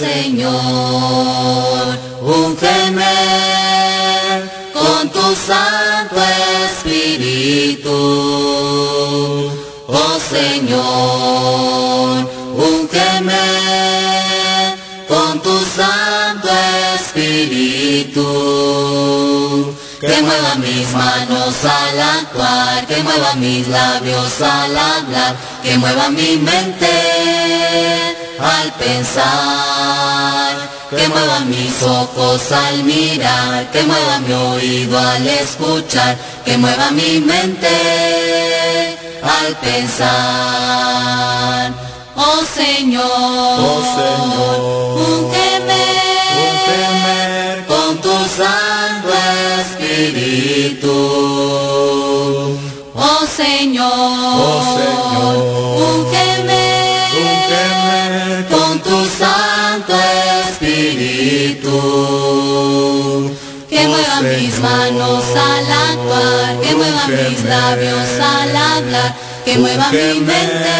Señor, úngeme con tu Santo Espíritu. Oh Señor, úngeme con tu Santo Espíritu. Que mueva mis manos al actuar, que mueva mis labios al hablar, que mueva mi mente al pensar, que mueva mis ojos al mirar, que mueva mi oído al escuchar, que mueva mi mente al pensar. Oh Señor, Oh Señor, úngeme úngeme con tu Santo Espíritu. Oh Señor, Oh Señor, úngeme úngeme Espíritu. Que Oh mueva mis Señor, manos al actuar, que mueva mis úngeme, labios al hablar, que mueva mi mente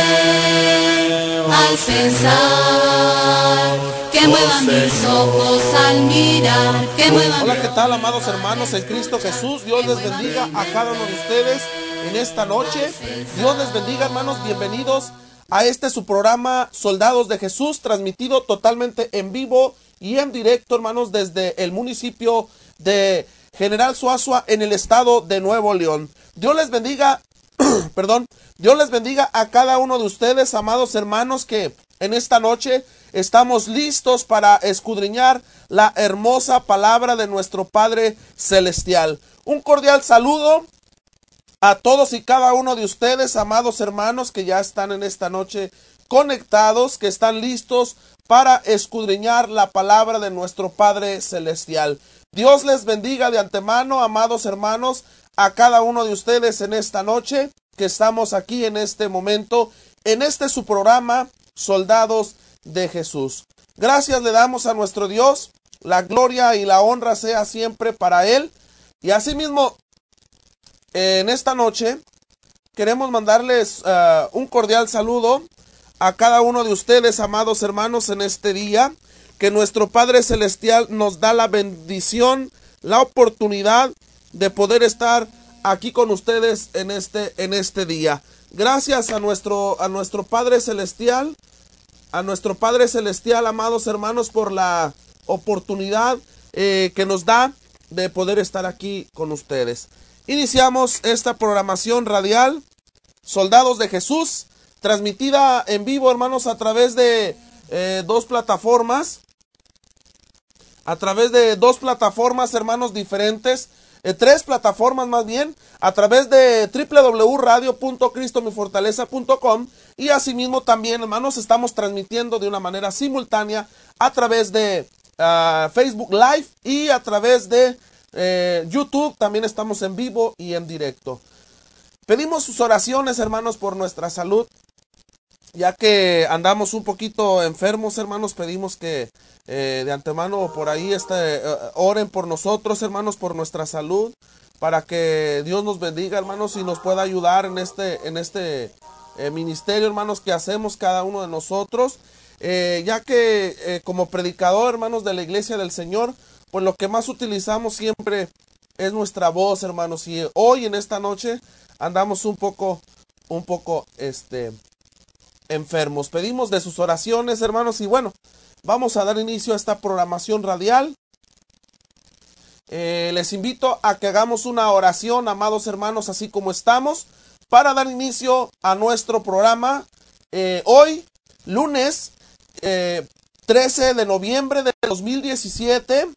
oh al pensar, que oh mueva mis Señor. ojos al mirar, que Hola, ¿qué tal, amados hermanos en Cristo Jesús? Dios les bendiga a cada uno de ustedes en esta noche. Dios les bendiga, hermanos. Bienvenidos a este su programa Soldados de Jesús, transmitido totalmente en vivo y en directo, hermanos, desde el municipio de General Suazua en el estado de Nuevo León. Dios les bendiga perdón, Dios les bendiga a cada uno de ustedes, amados hermanos, que en esta noche estamos listos para escudriñar la hermosa palabra de nuestro Padre Celestial. Un cordial saludo a todos y cada uno de ustedes, amados hermanos, que ya están en esta noche conectados, que están listos para escudriñar la palabra de nuestro Padre Celestial. Dios les bendiga de antemano, amados hermanos, a cada uno de ustedes en esta noche, que estamos aquí en este momento, en este su programa, Soldados de Jesús. Gracias le damos a nuestro Dios, la gloria y la honra sea siempre para Él. Y asimismo, en esta noche queremos mandarles uh, un cordial saludo a cada uno de ustedes, amados hermanos, en este día, que nuestro Padre Celestial nos da la bendición, la oportunidad de poder estar aquí con ustedes en este, en este día. Gracias a nuestro, a nuestro Padre Celestial, a nuestro Padre Celestial, amados hermanos, por la oportunidad eh, que nos da de poder estar aquí con ustedes. Iniciamos esta programación radial, Soldados de Jesús, transmitida en vivo, hermanos, a través de eh, dos plataformas. A través de dos plataformas, hermanos, diferentes. Eh, tres plataformas más bien. A través de www.radio.cristomifortaleza.com. Y asimismo también, hermanos, estamos transmitiendo de una manera simultánea a través de uh, Facebook Live y a través de eh, YouTube. También estamos en vivo y en directo. Pedimos sus oraciones, hermanos, por nuestra salud ya que andamos un poquito enfermos, hermanos, pedimos que eh, de antemano por ahí este, eh, oren por nosotros, hermanos, por nuestra salud, para que Dios nos bendiga, hermanos, y nos pueda ayudar en este, en este ministerio, hermanos, que hacemos cada uno de nosotros, ya que como predicador, hermanos, de la iglesia del Señor, pues lo que más utilizamos siempre es nuestra voz, hermanos, y hoy en esta noche andamos un poco, un poco, este, enfermos. Pedimos de sus oraciones, hermanos, y bueno, vamos a dar inicio a esta programación radial. Eh, les invito a que hagamos una oración, amados hermanos, así como estamos, para dar inicio a nuestro programa. Eh, hoy, lunes eh, 13 de noviembre de 2017,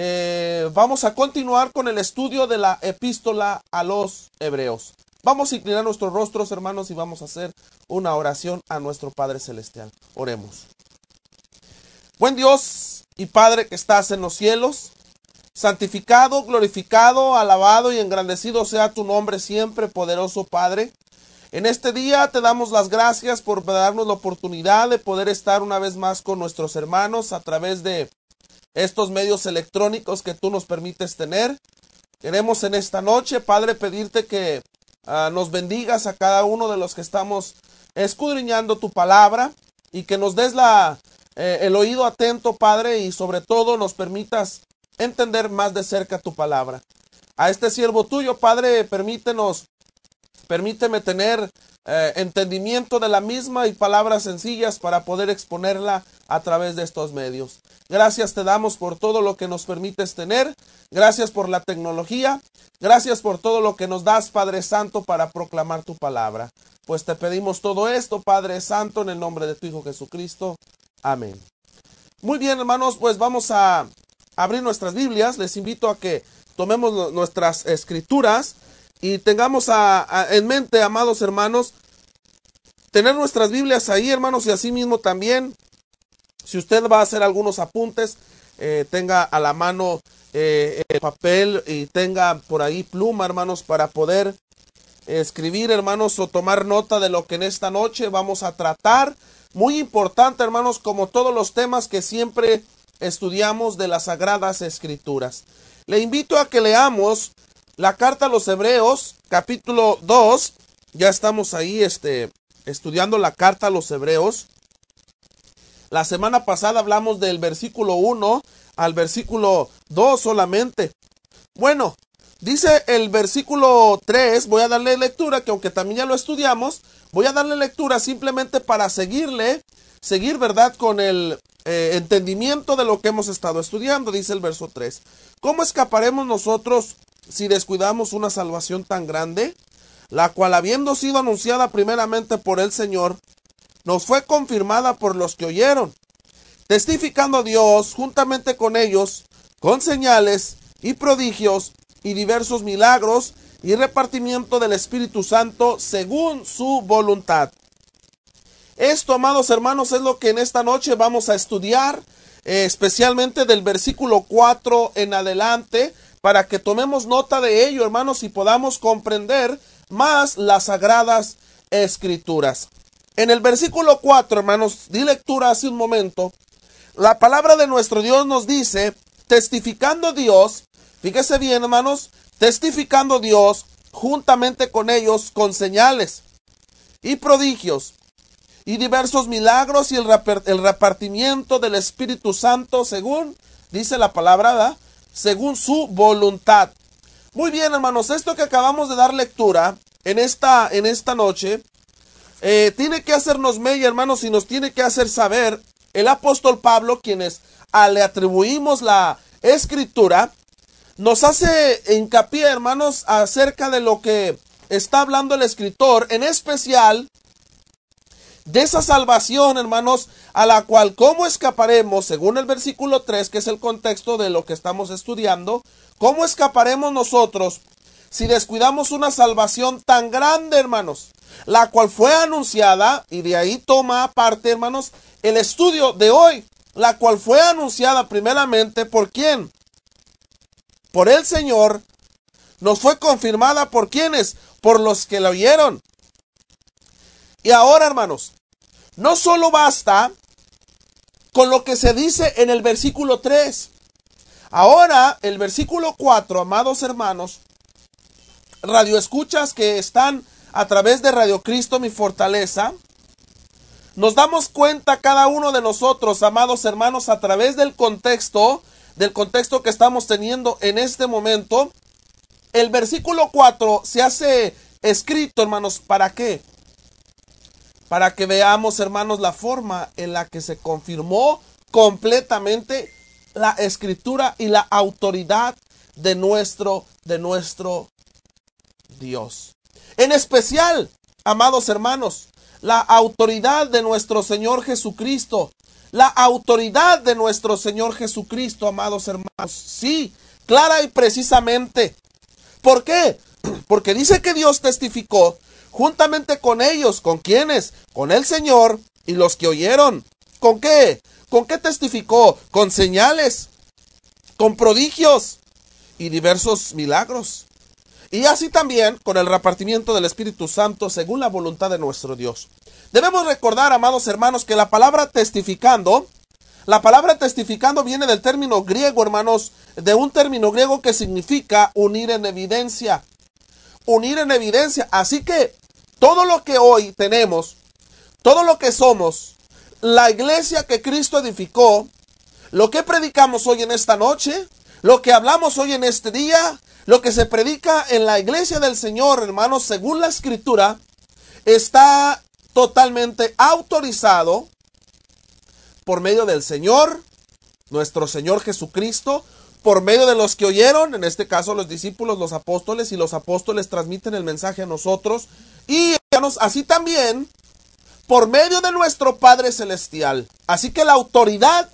eh, vamos a continuar con el estudio de la epístola a los hebreos. Vamos a inclinar nuestros rostros, hermanos, y vamos a hacer una oración a nuestro Padre Celestial. Oremos. Buen Dios y Padre que estás en los cielos, santificado, glorificado, alabado y engrandecido sea tu nombre siempre, poderoso Padre. En este día te damos las gracias por darnos la oportunidad de poder estar una vez más con nuestros hermanos a través de estos medios electrónicos que tú nos permites tener. Queremos en esta noche, Padre, pedirte que uh, nos bendigas a cada uno de los que estamos escudriñando tu palabra y que nos des la, eh, el oído atento, Padre, y sobre todo nos permitas entender más de cerca tu palabra. A este siervo tuyo, Padre, permítenos, permíteme tener eh, entendimiento de la misma y palabras sencillas para poder exponerla a través de estos medios. Gracias te damos por todo lo que nos permites tener. Gracias por la tecnología. Gracias por todo lo que nos das, Padre Santo, para proclamar tu palabra. Pues te pedimos todo esto, Padre Santo, en el nombre de tu Hijo Jesucristo. Amén. Muy bien, hermanos, pues vamos a abrir nuestras Biblias. Les invito a que tomemos nuestras escrituras y tengamos en mente, amados hermanos, tener nuestras Biblias ahí, hermanos, y así mismo también, si usted va a hacer algunos apuntes, eh, tenga a la mano eh, el papel y tenga por ahí pluma, hermanos, para poder escribir, hermanos, o tomar nota de lo que en esta noche vamos a tratar. Muy importante, hermanos, como todos los temas que siempre estudiamos de las Sagradas Escrituras. Le invito a que leamos la carta a los Hebreos, capítulo 2. Ya estamos ahí este, estudiando la carta a los Hebreos. La semana pasada hablamos del versículo 1 al versículo 2 solamente. Bueno, dice el versículo 3, voy a darle lectura, que aunque también ya lo estudiamos, voy a darle lectura simplemente para seguirle, seguir, ¿verdad? Con el eh, entendimiento de lo que hemos estado estudiando, dice el verso 3. ¿Cómo escaparemos nosotros si descuidamos una salvación tan grande, la cual habiendo sido anunciada primeramente por el Señor, nos fue confirmada por los que oyeron, testificando a Dios juntamente con ellos, con señales y prodigios y diversos milagros y repartimiento del Espíritu Santo según su voluntad. Esto, amados hermanos, es lo que en esta noche vamos a estudiar, eh, especialmente del versículo 4 en adelante, para que tomemos nota de ello, hermanos, y podamos comprender más las sagradas escrituras. En el versículo 4, hermanos, di lectura hace un momento, la palabra de nuestro Dios nos dice, testificando Dios, fíjese bien, hermanos, testificando Dios juntamente con ellos con señales y prodigios y diversos milagros y el, repartimiento del Espíritu Santo según dice la palabra. Según su voluntad. Muy bien, hermanos, esto que acabamos de dar lectura en esta, en esta noche, eh, tiene que hacernos mella, hermanos, y nos tiene que hacer saber el apóstol Pablo, quienes a, le atribuimos la escritura, nos hace hincapié, hermanos, acerca de lo que está hablando el escritor, en especial de esa salvación, hermanos, a la cual cómo escaparemos, según el versículo 3, que es el contexto de lo que estamos estudiando, cómo escaparemos nosotros si descuidamos una salvación tan grande, hermanos, la cual fue anunciada, y de ahí toma parte, hermanos, el estudio de hoy, la cual fue anunciada primeramente por quién? Por el Señor, nos fue confirmada por quienes? Por los que la oyeron. Y ahora, hermanos, no solo basta con lo que se dice en el versículo 3. Ahora, el versículo 4, amados hermanos, radioescuchas que están a través de Radio Cristo, mi fortaleza, nos damos cuenta cada uno de nosotros, amados hermanos, a través del contexto, del contexto que estamos teniendo en este momento, el versículo 4 se hace escrito, hermanos, ¿para qué? Para que veamos, hermanos, la forma en la que se confirmó completamente la escritura y la autoridad de nuestro, de nuestro Dios. En especial, amados hermanos, la autoridad de nuestro Señor Jesucristo. La autoridad de nuestro Señor Jesucristo, amados hermanos. Sí, clara y precisamente. ¿Por qué? Porque dice que Dios testificó juntamente con ellos, ¿con quiénes? Con el Señor y los que oyeron. ¿Con qué? ¿Con qué testificó? Con señales, con prodigios y diversos milagros. Y así también con el repartimiento del Espíritu Santo según la voluntad de nuestro Dios. Debemos recordar, amados hermanos, que la palabra testificando, la palabra testificando viene del término griego, hermanos, de un término griego que significa unir en evidencia unir en evidencia. Así que todo lo que hoy tenemos, todo lo que somos, la iglesia que Cristo edificó, lo que predicamos hoy en esta noche, lo que hablamos hoy en este día, lo que se predica en la iglesia del Señor, hermanos, según la escritura, está totalmente autorizado por medio del Señor, nuestro Señor Jesucristo, por medio de los que oyeron, en este caso los discípulos, los apóstoles, y los apóstoles transmiten el mensaje a nosotros, y así también por medio de nuestro Padre Celestial. Así que la autoridad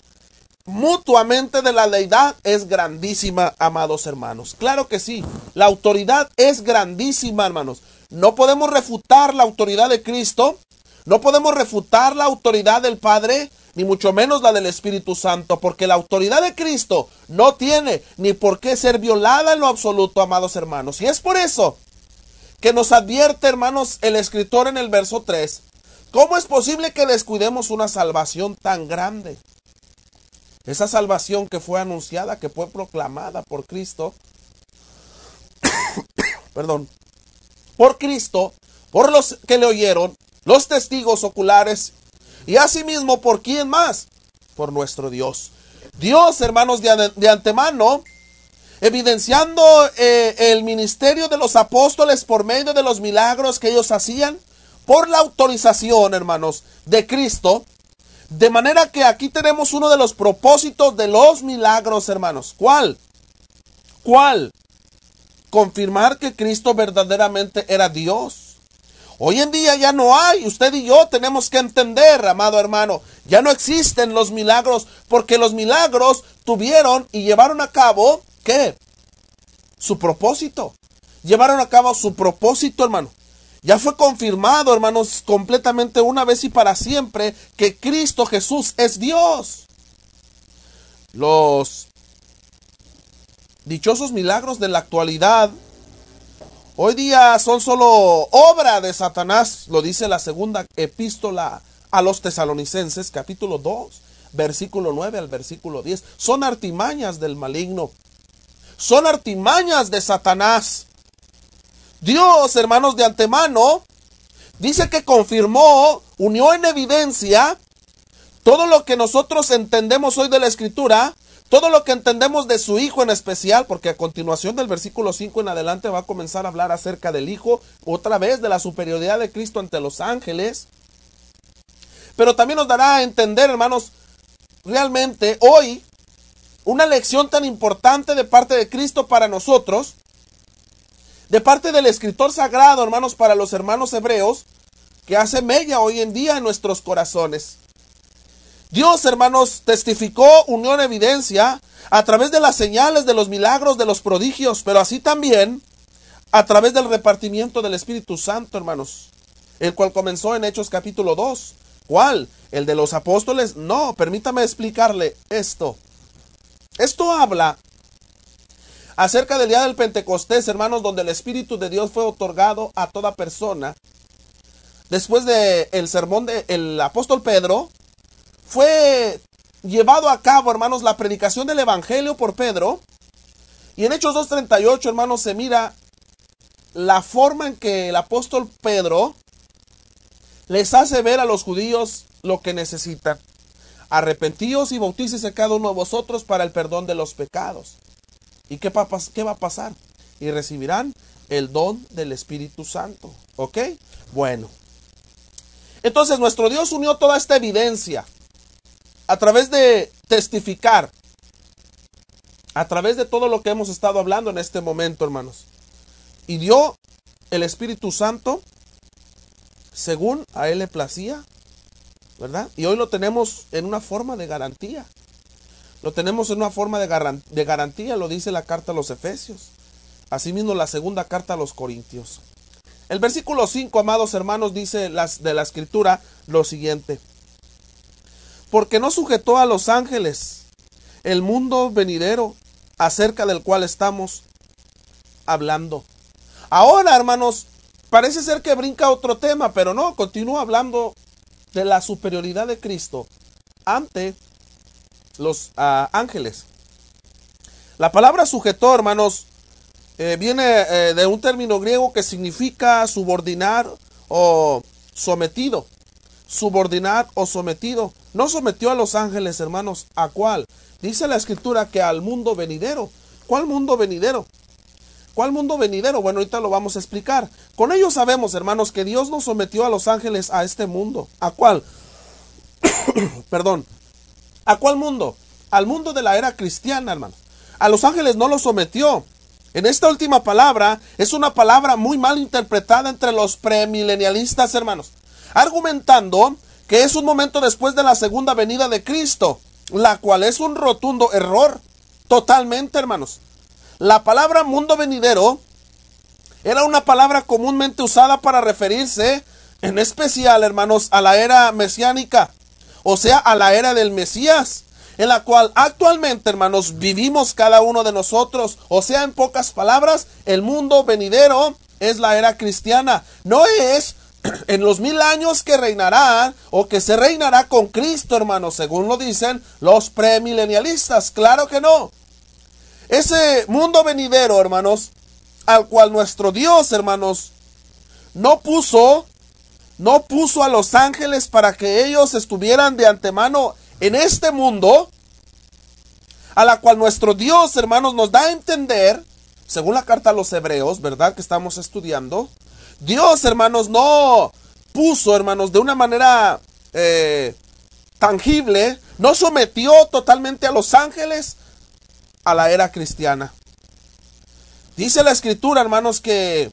mutuamente de la deidad es grandísima, amados hermanos. Claro que sí, la autoridad es grandísima, hermanos. No podemos refutar la autoridad de Cristo, no podemos refutar la autoridad del Padre, ni mucho menos la del Espíritu Santo, porque la autoridad de Cristo no tiene ni por qué ser violada en lo absoluto, amados hermanos. Y es por eso que nos advierte, hermanos, el escritor en el verso 3, ¿cómo es posible que descuidemos una salvación tan grande? Esa salvación que fue anunciada, que fue proclamada por Cristo, perdón, por Cristo, por los que le oyeron, los testigos oculares, y asimismo por quién más, por nuestro Dios. Dios, hermanos, de, antemano, evidenciando eh, el ministerio de los apóstoles por medio de los milagros que ellos hacían, por la autorización, hermanos, de Cristo, de manera que aquí tenemos uno de los propósitos de los milagros, hermanos. ¿Cuál? ¿Cuál? Confirmar que Cristo verdaderamente era Dios. Hoy en día ya no hay, usted y yo tenemos que entender, amado hermano, ya no existen los milagros porque los milagros tuvieron y llevaron a cabo, ¿qué? Su propósito. Llevaron a cabo su propósito, hermano. Ya fue confirmado, hermanos, completamente una vez y para siempre que Cristo Jesús es Dios. Los dichosos milagros de la actualidad hoy día son solo obra de Satanás, lo dice la segunda epístola a los tesalonicenses, capítulo 2, versículo 9 al versículo 10. Son artimañas del maligno. Son artimañas de Satanás. Dios, hermanos, de antemano, dice que confirmó, unió en evidencia todo lo que nosotros entendemos hoy de la escritura, todo lo que entendemos de su Hijo en especial, porque a continuación del versículo 5 en adelante va a comenzar a hablar acerca del Hijo, otra vez de la superioridad de Cristo ante los ángeles. Pero también nos dará a entender, hermanos, realmente hoy una lección tan importante de parte de Cristo para nosotros, de parte del escritor sagrado, hermanos, para los hermanos hebreos, que hace mella hoy en día en nuestros corazones. Dios, hermanos, testificó, unió en evidencia a través de las señales, de los milagros, de los prodigios, pero así también a través del repartimiento del Espíritu Santo, hermanos, el cual comenzó en Hechos capítulo 2. ¿Cuál? ¿El de los apóstoles? No, permítame explicarle esto. Esto habla acerca del día del Pentecostés, hermanos, donde el Espíritu de Dios fue otorgado a toda persona. Después del el sermón del apóstol Pedro, fue llevado a cabo, hermanos, la predicación del Evangelio por Pedro. Y en Hechos 2.38, hermanos, se mira la forma en que el apóstol Pedro les hace ver a los judíos lo que necesitan. Arrepentíos y bautícese cada uno de vosotros para el perdón de los pecados. ¿Y qué qué va a pasar? Y recibirán el don del Espíritu Santo. ¿Ok? Bueno. Entonces nuestro Dios unió toda esta evidencia a través de testificar, a través de todo lo que hemos estado hablando en este momento, hermanos. Y dio el Espíritu Santo según a Él le placía, ¿verdad? Y hoy lo tenemos en una forma de garantía. Lo tenemos en una forma de, garantía, lo dice la carta a los Efesios. Asimismo la segunda carta a los Corintios. El versículo 5, amados hermanos, dice las, de la escritura lo siguiente. Porque no sujetó a los ángeles el mundo venidero acerca del cual estamos hablando. Ahora, hermanos, parece ser que brinca otro tema, pero no, continúa hablando de la superioridad de Cristo ante los uh, ángeles. La palabra sujetor, hermanos, eh, viene eh, de un término griego que significa subordinar o sometido. subordinar o sometido. No sometió a los ángeles, hermanos. ¿A cuál? Dice la escritura que al mundo venidero. ¿Cuál mundo venidero? ¿Cuál mundo venidero? Bueno, ahorita lo vamos a explicar. Con ello sabemos, hermanos, que Dios no sometió a los ángeles a este mundo. ¿A cuál? Perdón. ¿A cuál mundo? Al mundo de la era cristiana, hermanos. A los ángeles no los sometió. En esta última palabra es una palabra muy mal interpretada entre los premilenialistas, hermanos, argumentando que es un momento después de la segunda venida de Cristo, la cual es un rotundo error. Totalmente, hermanos. La palabra mundo venidero era una palabra comúnmente usada para referirse, en especial, hermanos, a la era mesiánica, o sea, a la era del Mesías en la cual actualmente, hermanos, vivimos cada uno de nosotros. O sea, en pocas palabras, el mundo venidero es la era cristiana. No es en los mil años que reinará o que se reinará con Cristo, hermanos, según lo dicen los premilenialistas. Claro que no. Ese mundo venidero, hermanos, al cual nuestro Dios, hermanos, no puso, no puso a los ángeles para que ellos estuvieran de antemano en este mundo, a la cual nuestro Dios, hermanos, nos da a entender, según la carta a los hebreos, ¿verdad? Que estamos estudiando, Dios, hermanos, no puso, hermanos, de una manera eh, tangible, no sometió totalmente a los ángeles a la era cristiana. Dice la escritura, hermanos, que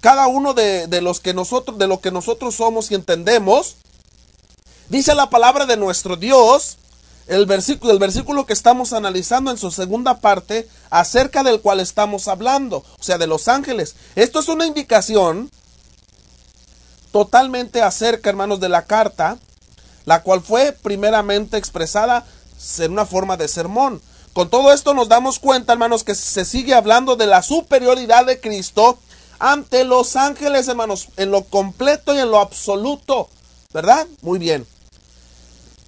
cada uno de, de los que nosotros, de lo que nosotros somos y entendemos, Dice la palabra de nuestro Dios, el versículo, el versículo que estamos analizando en su segunda parte, acerca del cual estamos hablando, o sea, de los ángeles. Esto es una indicación totalmente acerca, hermanos, de la carta, la cual fue primeramente expresada en una forma de sermón. Con todo esto nos damos cuenta, hermanos, que se sigue hablando de la superioridad de Cristo ante los ángeles, hermanos, en lo completo y en lo absoluto. ¿Verdad? Muy bien.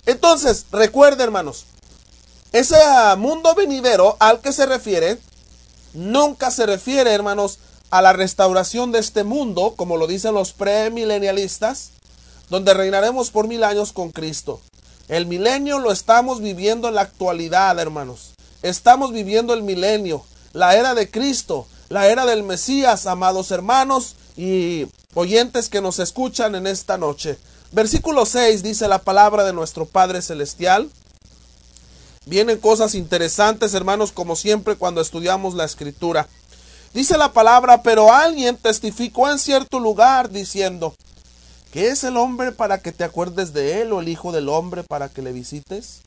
Entonces, recuerde, hermanos, ese mundo venidero al que se refiere, nunca se refiere, hermanos, a la restauración de este mundo, como lo dicen los premilenialistas, donde reinaremos por mil años con Cristo. El milenio lo estamos viviendo en la actualidad, hermanos. Estamos viviendo el milenio, la era de Cristo, la era del Mesías, amados hermanos y oyentes que nos escuchan en esta noche. Versículo 6 dice la palabra de nuestro Padre Celestial. Vienen cosas interesantes, hermanos, como siempre cuando estudiamos la escritura. Dice la palabra, pero alguien testificó en cierto lugar diciendo, ¿qué es el hombre para que te acuerdes de él o el hijo del hombre para que le visites?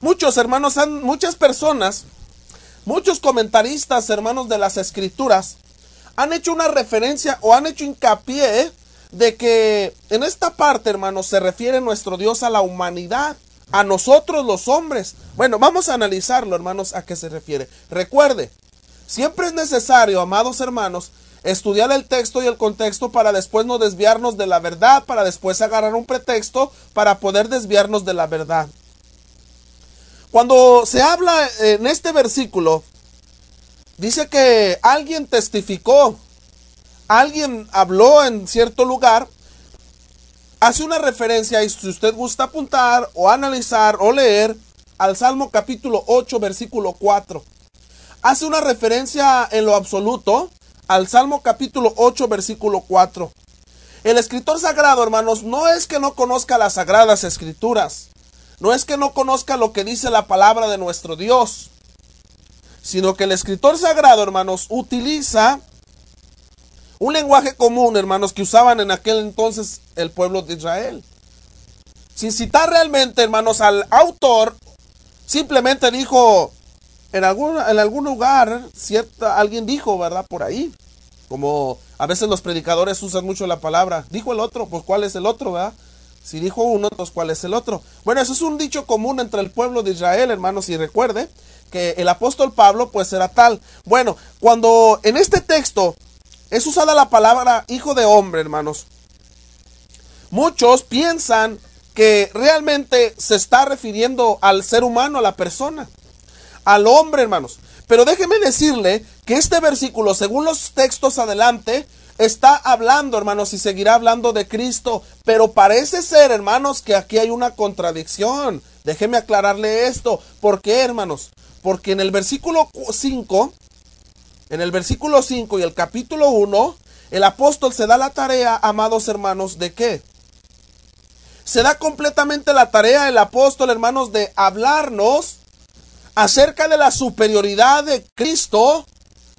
Muchos hermanos, han, muchas personas, muchos comentaristas, hermanos de las escrituras, han hecho una referencia o han hecho hincapié de que en esta parte, hermanos, se refiere nuestro Dios a la humanidad, a nosotros los hombres. Bueno, vamos a analizarlo, hermanos, a qué se refiere. Recuerde, siempre es necesario, amados hermanos, estudiar el texto y el contexto para después no desviarnos de la verdad, para después agarrar un pretexto para poder desviarnos de la verdad. Cuando se habla en este versículo, dice que alguien testificó alguien habló en cierto lugar, hace una referencia y si usted gusta apuntar o analizar o leer al Salmo capítulo 8 versículo 4. Hace una referencia en lo absoluto al Salmo capítulo 8 versículo 4. El escritor sagrado, hermanos, no es que no conozca las sagradas escrituras, no es que no conozca lo que dice la palabra de nuestro Dios, sino que el escritor sagrado, hermanos, utiliza un lenguaje común, hermanos, que usaban en aquel entonces el pueblo de Israel. Sin citar realmente, hermanos, al autor, simplemente dijo, en algún, en algún lugar, cierta, alguien dijo, ¿verdad? Por ahí. Como a veces los predicadores usan mucho la palabra, dijo el otro, pues ¿cuál es el otro, verdad? Si dijo uno, pues ¿cuál es el otro? Bueno, eso es un dicho común entre el pueblo de Israel, hermanos, y recuerde que el apóstol Pablo, pues era tal. Bueno, cuando en este texto es usada la palabra hijo de hombre, hermanos. Muchos piensan que realmente se está refiriendo al ser humano, a la persona, al hombre, hermanos. Pero déjeme decirle que este versículo, según los textos adelante, está hablando, hermanos, y seguirá hablando de Cristo. Pero parece ser, hermanos, que aquí hay una contradicción. Déjeme aclararle esto. ¿Por qué, hermanos? Porque en el versículo 5, en el versículo 5 y el capítulo 1, el apóstol se da la tarea, amados hermanos, ¿de qué? Se da completamente la tarea el apóstol, hermanos, de hablarnos acerca de la superioridad de Cristo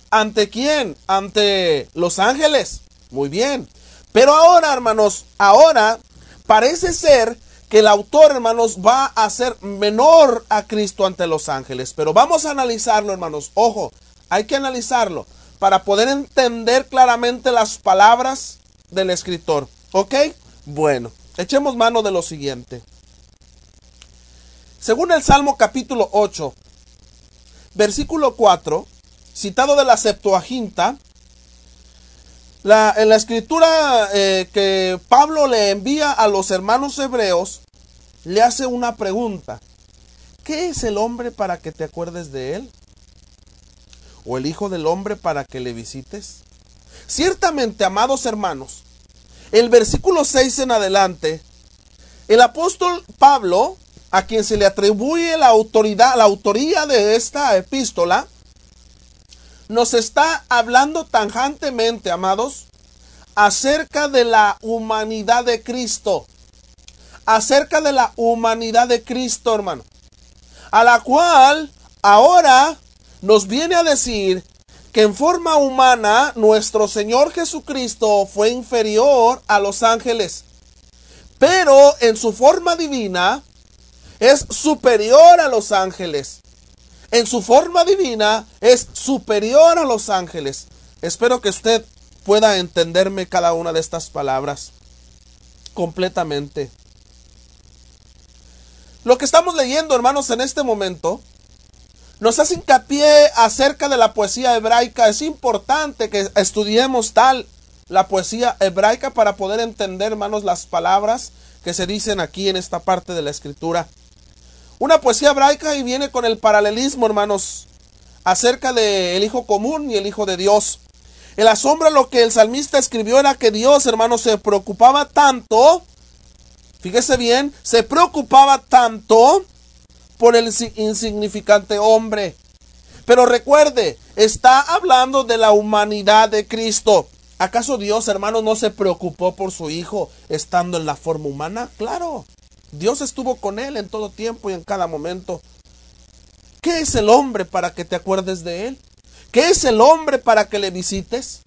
ante quién? Ante los ángeles. Muy bien. Pero ahora, hermanos, ahora parece ser que el autor, hermanos, va a ser menor a Cristo ante los ángeles. Pero vamos a analizarlo, hermanos. Ojo, hay que analizarlo para poder entender claramente las palabras del escritor. ¿Ok? Bueno, echemos mano de lo siguiente. Según el Salmo capítulo 8, versículo 4, citado de la Septuaginta, en la escritura eh, que Pablo le envía a los hermanos hebreos, le hace una pregunta. ¿Qué es el hombre para que te acuerdes de él? ¿O el Hijo del Hombre para que le visites? Ciertamente, amados hermanos, el versículo 6 en adelante, el apóstol Pablo, a quien se le atribuye la autoridad, la autoría de esta epístola, nos está hablando tanjantemente, amados, acerca de la humanidad de Cristo. Acerca de la humanidad de Cristo, hermano. A la cual ahora nos viene a decir que en forma humana nuestro Señor Jesucristo fue inferior a los ángeles, pero en su forma divina es superior a los ángeles. En su forma divina es superior a los ángeles. Espero que usted pueda entenderme cada una de estas palabras completamente. Lo que estamos leyendo, hermanos, en este momento nos hace hincapié acerca de la poesía hebraica. Es importante que estudiemos tal la poesía hebraica para poder entender, hermanos, las palabras que se dicen aquí en esta parte de la escritura. Una poesía hebraica y viene con el paralelismo, hermanos, acerca del Hijo común y el Hijo de Dios. El asombro lo que el salmista escribió era que Dios, hermanos, se preocupaba tanto, fíjese bien, se preocupaba tanto por el insignificante hombre. Pero recuerde, está hablando de la humanidad de Cristo. ¿Acaso Dios, hermanos, no se preocupó por su Hijo estando en la forma humana? Claro. Dios estuvo con él en todo tiempo y en cada momento. ¿Qué es el hombre para que te acuerdes de él? ¿Qué es el hombre para que le visites?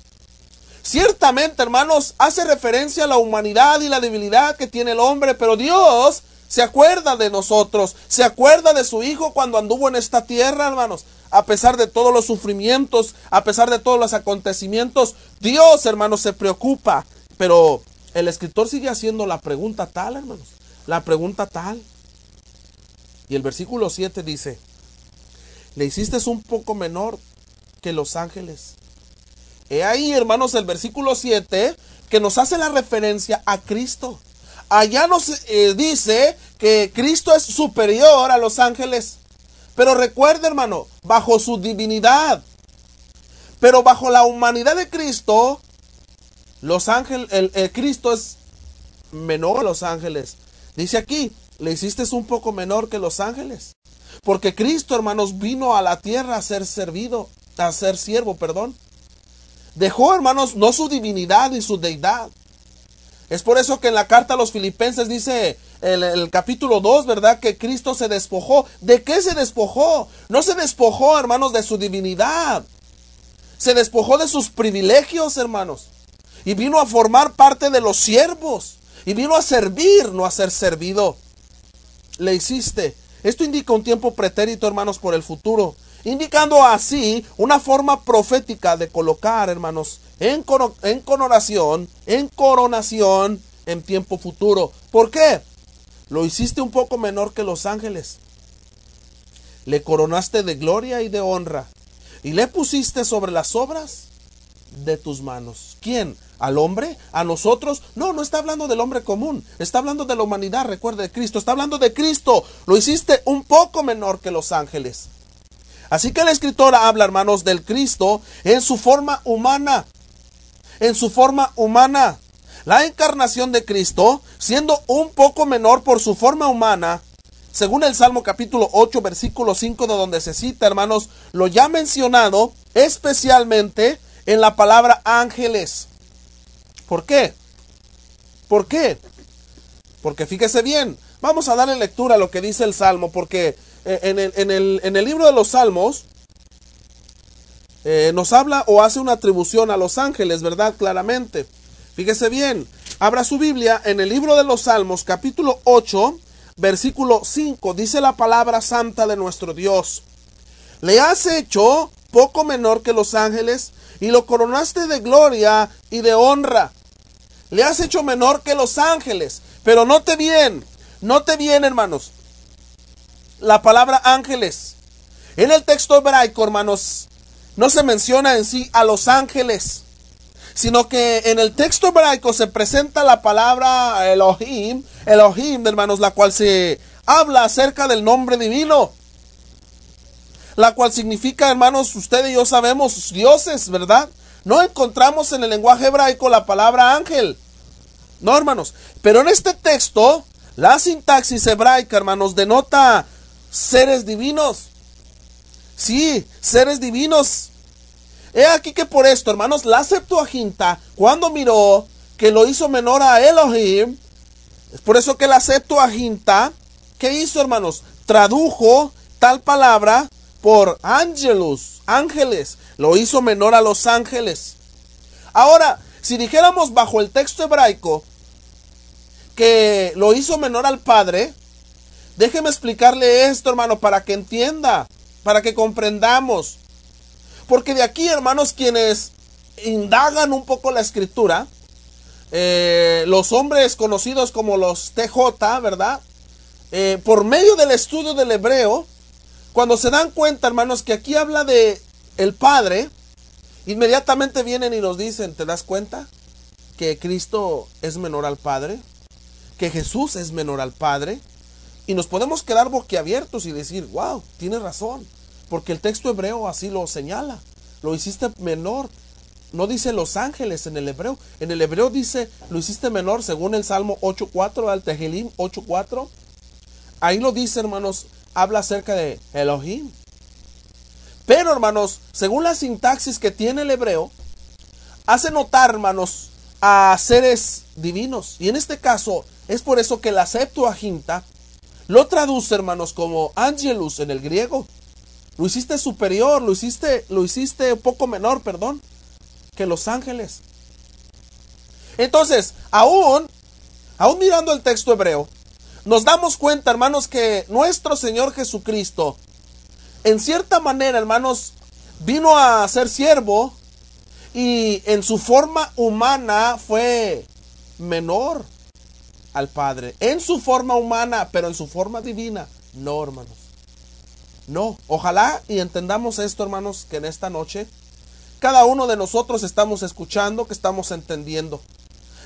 Ciertamente, hermanos, hace referencia a la humanidad y la debilidad que tiene el hombre, pero Dios se acuerda de nosotros, se acuerda de su Hijo cuando anduvo en esta tierra, hermanos. A pesar de todos los sufrimientos, a pesar de todos los acontecimientos, Dios, hermanos, se preocupa. Pero el escritor sigue haciendo la pregunta tal, hermanos. La pregunta tal. Y el versículo 7 dice, le hiciste un poco menor que los ángeles. He ahí, hermanos, el versículo 7 que nos hace la referencia a Cristo. Allá nos eh, dice que Cristo es superior a los ángeles. Pero recuerde, hermano, bajo su divinidad. Pero bajo la humanidad de Cristo, los ángeles, el, Cristo es menor a los ángeles. Dice aquí, le hiciste un poco menor que los ángeles. Porque Cristo, hermanos, vino a la tierra a ser servido, a ser siervo, perdón. Dejó, hermanos, no su divinidad y su deidad. Es por eso que en la carta a los filipenses dice el, el, capítulo 2, ¿verdad? Que Cristo se despojó. ¿De qué se despojó? No se despojó, hermanos, de su divinidad. Se despojó de sus privilegios, hermanos. Y vino a formar parte de los siervos. Y vino a servir, no a ser servido. Le hiciste. Esto indica un tiempo pretérito, hermanos, por el futuro. Indicando así una forma profética de colocar, hermanos, en, en coronación, en coronación en tiempo futuro. ¿Por qué? Lo hiciste un poco menor que los ángeles. Le coronaste de gloria y de honra. Y le pusiste sobre las obras de tus manos. ¿Quién? ¿Al hombre? ¿A nosotros? No, no está hablando del hombre común. Está hablando de la humanidad, recuerde de Cristo. Está hablando de Cristo. Lo hiciste un poco menor que los ángeles. Así que la escritora habla, hermanos, del Cristo en su forma humana. en su forma humana. La encarnación de Cristo, siendo un poco menor por su forma humana, según el Salmo capítulo 8, versículo 5, de donde se cita, hermanos, lo ya mencionado, especialmente en la palabra ángeles. ¿Por qué? ¿Por qué? Porque fíjese bien, vamos a darle lectura a lo que dice el Salmo, porque en el, en el, en el libro de los Salmos eh, nos habla o hace una atribución a los ángeles, ¿verdad? Claramente. Fíjese bien, abra su Biblia en el libro de los Salmos, capítulo 8, versículo 5, dice la palabra santa de nuestro Dios. Le has hecho poco menor que los ángeles y lo coronaste de gloria y de honra. Le has hecho menor que los ángeles. Pero note bien, note bien, hermanos, la palabra ángeles. En el texto hebraico, hermanos, no se menciona en sí a los ángeles, sino que en el texto hebraico se presenta la palabra Elohim, Elohim, hermanos, la cual se habla acerca del nombre divino, la cual significa, hermanos, usted y yo sabemos, dioses, ¿verdad? No encontramos en el lenguaje hebraico la palabra ángel. No, hermanos. Pero en este texto, la sintaxis hebraica, hermanos, denota seres divinos. Sí, seres divinos. He aquí que por esto, hermanos, la Septuaginta, cuando miró que lo hizo menor a Elohim, es por eso que la Septuaginta, ¿qué hizo, hermanos? Tradujo tal palabra por angelus, ángeles, lo hizo menor a los ángeles. Ahora, si dijéramos bajo el texto hebraico que lo hizo menor al Padre, déjeme explicarle esto, hermano, para que entienda, para que comprendamos. Porque de aquí, hermanos, quienes indagan un poco la escritura, eh, los hombres conocidos como los TJ, ¿verdad? Eh, por medio del estudio del hebreo, cuando se dan cuenta, hermanos, que aquí habla de el Padre, inmediatamente vienen y nos dicen, ¿te das cuenta? Que Cristo es menor al Padre, que Jesús es menor al Padre, y nos podemos quedar boquiabiertos y decir, wow, tiene razón, porque el texto hebreo así lo señala, lo hiciste menor. No dice los ángeles en el hebreo, en el hebreo dice, lo hiciste menor según el Salmo 8.4, al Tejelim 8.4. Ahí lo dice, hermanos, habla acerca de Elohim. Pero, hermanos, según la sintaxis que tiene el hebreo, hace notar, hermanos, a seres divinos. Y en este caso, es por eso que la Septuaginta lo traduce, hermanos, como angelus en el griego. Lo hiciste superior, lo hiciste, lo hiciste un poco menor, perdón, que los ángeles. Entonces, aún, aún mirando el texto hebreo, nos damos cuenta, hermanos, que nuestro Señor Jesucristo, en cierta manera, hermanos, vino a ser siervo y en su forma humana fue menor al Padre. En su forma humana, pero en su forma divina, no, hermanos. No, ojalá y entendamos esto, hermanos, que en esta noche cada uno de nosotros estamos escuchando, que estamos entendiendo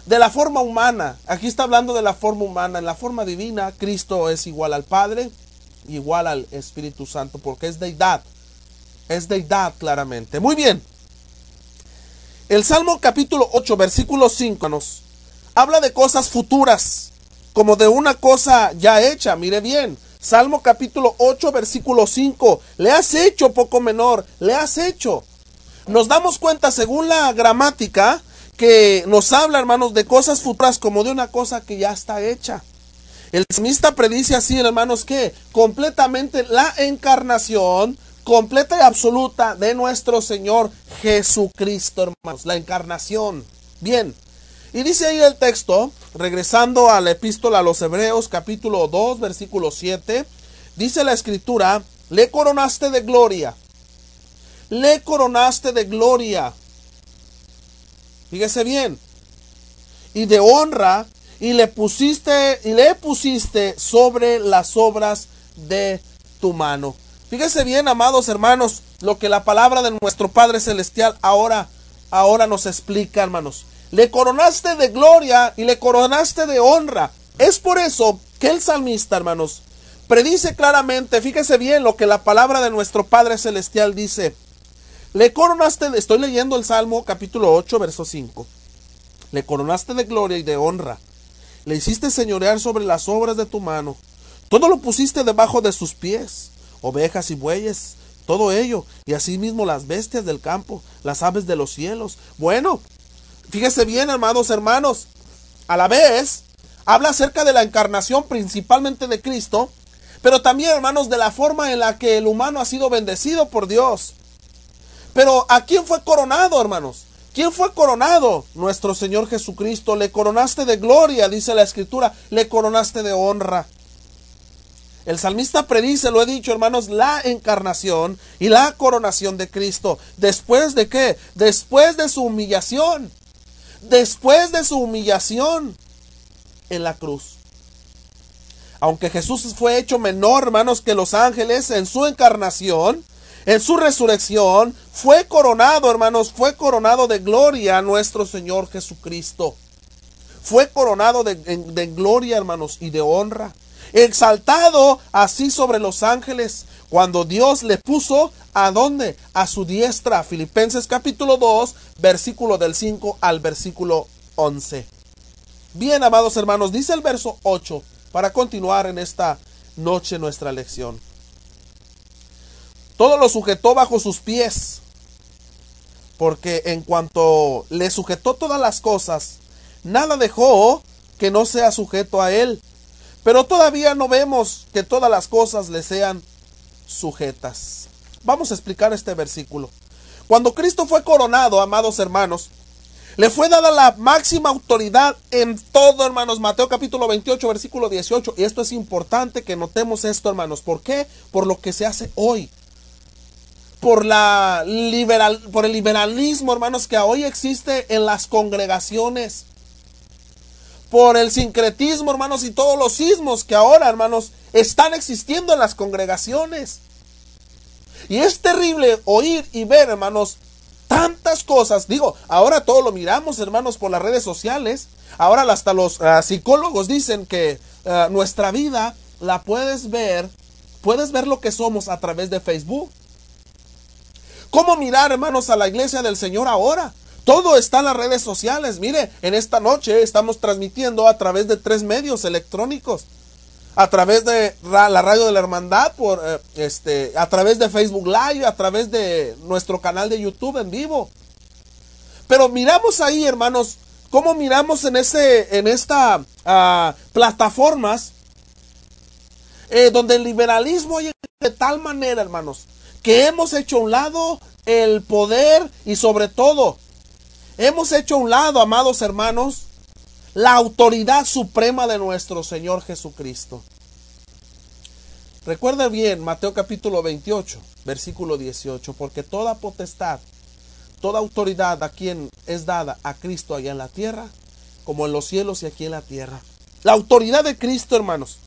de la forma humana. Aquí está hablando de la forma humana. En la forma divina, Cristo es igual al Padre, igual al Espíritu Santo, porque es deidad. Es deidad claramente. Muy bien. El Salmo capítulo 8, versículo 5 nos habla de cosas futuras, como de una cosa ya hecha. Mire bien. Salmo capítulo 8, versículo 5. Le has hecho poco menor, le has hecho. Nos damos cuenta, según la gramática, que nos habla, hermanos, de cosas futuras como de una cosa que ya está hecha. El salmista predice así, hermanos, que completamente la encarnación, completa y absoluta de nuestro Señor Jesucristo, hermanos, la encarnación. Bien, y dice ahí el texto, regresando a la epístola a los Hebreos, capítulo 2, versículo 7, dice la escritura, le coronaste de gloria, le coronaste de gloria Fíjese bien. Y de honra y le pusiste y le pusiste sobre las obras de tu mano. Fíjese bien, amados hermanos, lo que la palabra de nuestro Padre celestial ahora ahora nos explica, hermanos. Le coronaste de gloria y le coronaste de honra. Es por eso que el salmista, hermanos, predice claramente, fíjese bien lo que la palabra de nuestro Padre celestial dice. Le coronaste, estoy leyendo el Salmo capítulo 8, verso 5. Le coronaste de gloria y de honra. Le hiciste señorear sobre las obras de tu mano. Todo lo pusiste debajo de sus pies. Ovejas y bueyes, todo ello. Y asimismo las bestias del campo, las aves de los cielos. Bueno, fíjese bien, amados hermanos. A la vez, habla acerca de la encarnación principalmente de Cristo, pero también, hermanos, de la forma en la que el humano ha sido bendecido por Dios. Pero ¿a quién fue coronado, hermanos? ¿Quién fue coronado? Nuestro Señor Jesucristo. Le coronaste de gloria, dice la Escritura. Le coronaste de honra. El salmista predice, lo he dicho, hermanos, la encarnación y la coronación de Cristo. ¿Después de qué? Después de su humillación. Después de su humillación en la cruz. Aunque Jesús fue hecho menor, hermanos, que los ángeles en su encarnación, en su resurrección, fue coronado, hermanos, fue coronado de gloria a nuestro Señor Jesucristo. Fue coronado de, de gloria, hermanos, y de honra. Exaltado así sobre los ángeles, cuando Dios le puso a dónde? A su diestra. Filipenses capítulo 2, versículo del 5 al versículo 11. Bien, amados hermanos, dice el verso 8 para continuar en esta noche nuestra lección. Todo lo sujetó bajo sus pies, porque en cuanto le sujetó todas las cosas, nada dejó que no sea sujeto a él. Pero todavía no vemos que todas las cosas le sean sujetas. Vamos a explicar este versículo. Cuando Cristo fue coronado, amados hermanos, le fue dada la máxima autoridad en todo, hermanos. Mateo capítulo 28, versículo 18. Y esto es importante que notemos esto, hermanos. ¿Por qué? Por lo que se hace hoy. Por, la liberal, por el liberalismo, hermanos, que hoy existe en las congregaciones. Por el sincretismo, hermanos, y todos los sismos que ahora, hermanos, están existiendo en las congregaciones. Y es terrible oír y ver, hermanos, tantas cosas. Digo, ahora todo lo miramos, hermanos, por las redes sociales. Ahora hasta los uh, psicólogos dicen que uh, nuestra vida la puedes ver, puedes ver lo que somos a través de Facebook. ¿Cómo mirar, hermanos, a la iglesia del Señor ahora? Todo está en las redes sociales. Mire, en esta noche estamos transmitiendo a través de tres medios electrónicos. A través de la radio de la hermandad, por, eh, este, a través de Facebook Live, a través de nuestro canal de YouTube en vivo. Pero miramos ahí, hermanos, cómo miramos en, ese, en esta uh, plataformas eh, donde el liberalismo hay de tal manera, hermanos, que hemos hecho a un lado el poder y sobre todo hemos hecho a un lado, amados hermanos, la autoridad suprema de nuestro Señor Jesucristo. Recuerda bien Mateo capítulo 28, versículo 18, porque toda potestad, toda autoridad a quien es dada a Cristo allá en la tierra, como en los cielos y aquí en la tierra. La autoridad de Cristo, hermanos,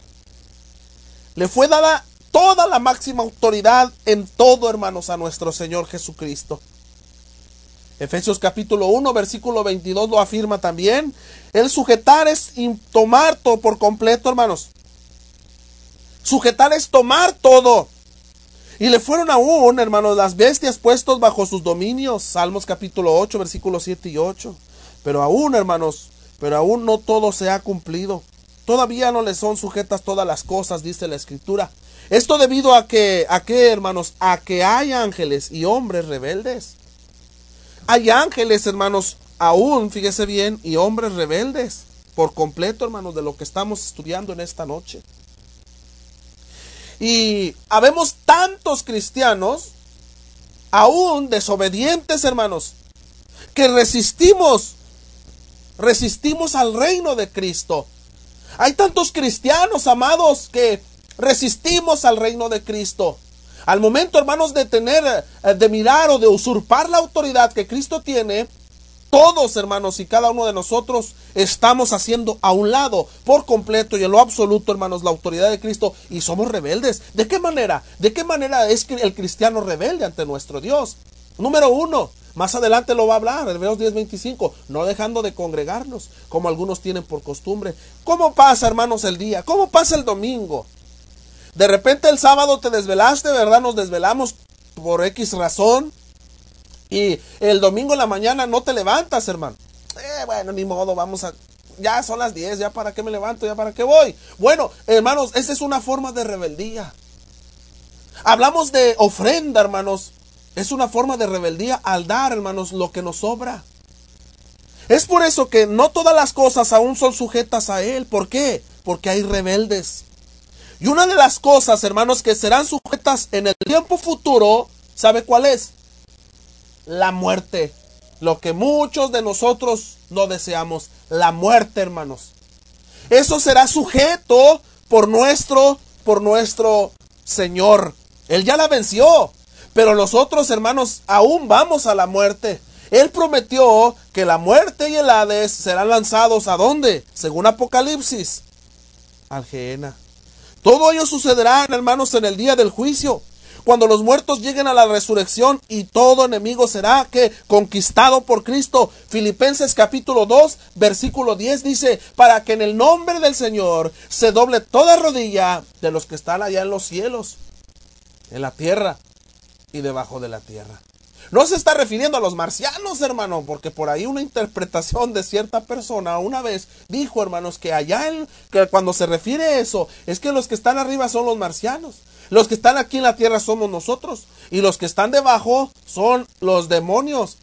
le fue dada toda la máxima autoridad en todo, hermanos, a nuestro Señor Jesucristo. Efesios capítulo 1, versículo 22 lo afirma también. El sujetar es tomar todo por completo, hermanos. Sujetar es tomar todo. Y le fueron aún, hermanos, las bestias puestos bajo sus dominios. Salmos capítulo 8, versículos 7 y 8. Pero aún, hermanos, pero aún no todo se ha cumplido. Todavía no le son sujetas todas las cosas, dice la escritura. Esto debido a que, a que, hermanos, a que hay ángeles y hombres rebeldes. Hay ángeles, hermanos, aún, fíjese bien, y hombres rebeldes. Por completo, hermanos, de lo que estamos estudiando en esta noche. Y habemos tantos cristianos, aún desobedientes, hermanos, que resistimos, resistimos al reino de Cristo. Hay tantos cristianos, amados, que resistimos al reino de Cristo. Al momento, hermanos, de tener, de mirar o de usurpar la autoridad que Cristo tiene, todos, hermanos, y cada uno de nosotros estamos haciendo a un lado por completo y en lo absoluto, hermanos, la autoridad de Cristo y somos rebeldes. ¿De qué manera? ¿De qué manera es el cristiano rebelde ante nuestro Dios? Número uno, más adelante lo va a hablar, Hebreos 10:25, no dejando de congregarnos, como algunos tienen por costumbre. ¿Cómo pasa, hermanos, el día? ¿Cómo pasa el domingo? De repente el sábado te desvelaste, ¿verdad? Nos desvelamos por X razón. Y el domingo en la mañana no te levantas, hermano. Eh, bueno, ni modo, vamos a... Ya son las 10, ya para qué me levanto, ya para qué voy. Bueno, hermanos, esa es una forma de rebeldía. Hablamos de ofrenda, hermanos. Es una forma de rebeldía al dar, hermanos, lo que nos sobra. Es por eso que no todas las cosas aún son sujetas a Él. ¿Por qué? Porque hay rebeldes. Y una de las cosas, hermanos, que serán sujetas en el tiempo futuro, ¿sabe cuál es? La muerte. Lo que muchos de nosotros no deseamos. La muerte, hermanos. Eso será sujeto por nuestro, por nuestro Señor. Él ya la venció. Pero nosotros, hermanos, aún vamos a la muerte. Él prometió que la muerte y el Hades serán lanzados a dónde? Según Apocalipsis, al Gehenna. Todo ello sucederá, hermanos, en el día del juicio. Cuando los muertos lleguen a la resurrección y todo enemigo será que conquistado por Cristo. Filipenses capítulo 2, versículo 10 dice, para que en el nombre del Señor se doble toda rodilla de los que están allá en los cielos, en la tierra y debajo de la tierra. No se está refiriendo a los marcianos, hermano, porque por ahí una interpretación de cierta persona una vez dijo, hermanos, que allá en, que cuando se refiere a eso, es que los que están arriba son los marcianos. Los que están aquí en la tierra somos nosotros. Y los que están debajo son los demonios.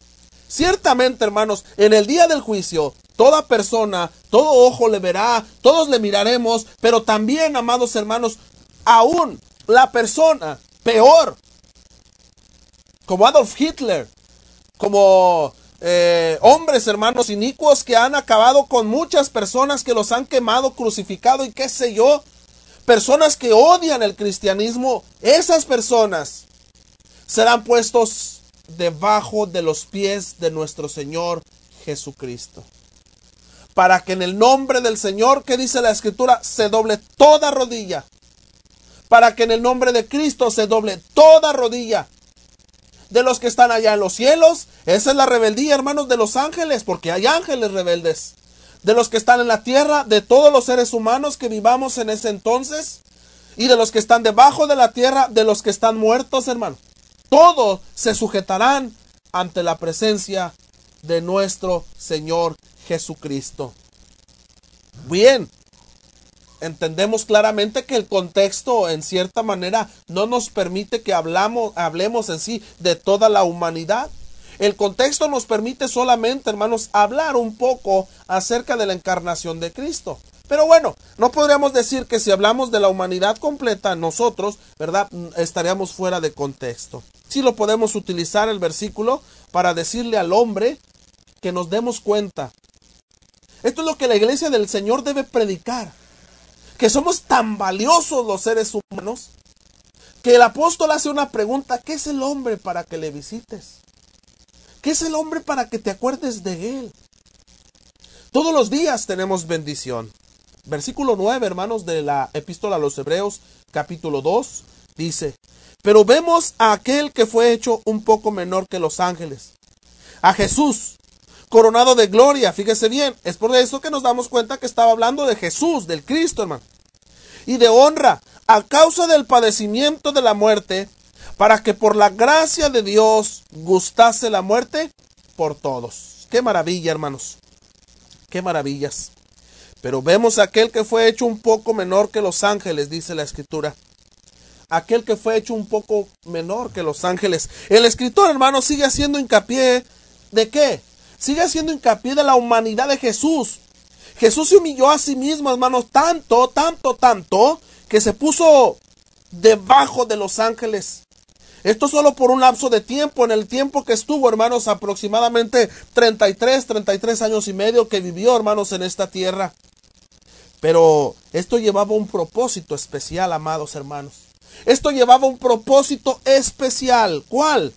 Ciertamente, hermanos, en el día del juicio, toda persona, todo ojo le verá, todos le miraremos, pero también, amados hermanos, aún la persona peor como Adolf Hitler, como eh, hombres, hermanos inicuos que han acabado con muchas personas que los han quemado, crucificado y qué sé yo. Personas que odian el cristianismo, esas personas serán puestos debajo de los pies de nuestro Señor Jesucristo. Para que en el nombre del Señor, que dice la Escritura, se doble toda rodilla. Para que en el nombre de Cristo se doble toda rodilla de los que están allá en los cielos. Esa es la rebeldía, hermanos, de los ángeles, porque hay ángeles rebeldes. De los que están en la tierra, de todos los seres humanos que vivamos en ese entonces. Y de los que están debajo de la tierra, de los que están muertos, hermano. Todos se sujetarán ante la presencia de nuestro Señor Jesucristo. Bien, entendemos claramente que el contexto en cierta manera no nos permite que hablamos, hablemos en sí de toda la humanidad. El contexto nos permite solamente, hermanos, hablar un poco acerca de la encarnación de Cristo. Pero bueno, no podríamos decir que si hablamos de la humanidad completa, nosotros, ¿verdad? Estaríamos fuera de contexto. Sí lo podemos utilizar el versículo para decirle al hombre que nos demos cuenta. Esto es lo que la iglesia del Señor debe predicar que somos tan valiosos los seres humanos, que el apóstol hace una pregunta, ¿qué es el hombre para que le visites? ¿Qué es el hombre para que te acuerdes de él? Todos los días tenemos bendición. Versículo 9, hermanos, de la epístola a los Hebreos, capítulo 2, dice, pero vemos a aquel que fue hecho un poco menor que los ángeles, a Jesús, coronado de gloria, fíjese bien, es por eso que nos damos cuenta que estaba hablando de Jesús, del Cristo, hermano y de honra a causa del padecimiento de la muerte, para que por la gracia de Dios gustase la muerte por todos. Qué maravilla, hermanos. Qué maravillas. Pero vemos aquel que fue hecho un poco menor que los ángeles, dice la escritura. Aquel que fue hecho un poco menor que los ángeles. El escritor, hermano, sigue haciendo hincapié de qué? Sigue haciendo hincapié de la humanidad de Jesús. Jesús se humilló a sí mismo, hermanos, tanto, tanto, tanto, que se puso debajo de los ángeles. Esto solo por un lapso de tiempo, en el tiempo que estuvo, hermanos, aproximadamente 33, 33 años y medio que vivió, hermanos, en esta tierra. Pero esto llevaba un propósito especial, amados hermanos. Esto llevaba un propósito especial. ¿Cuál?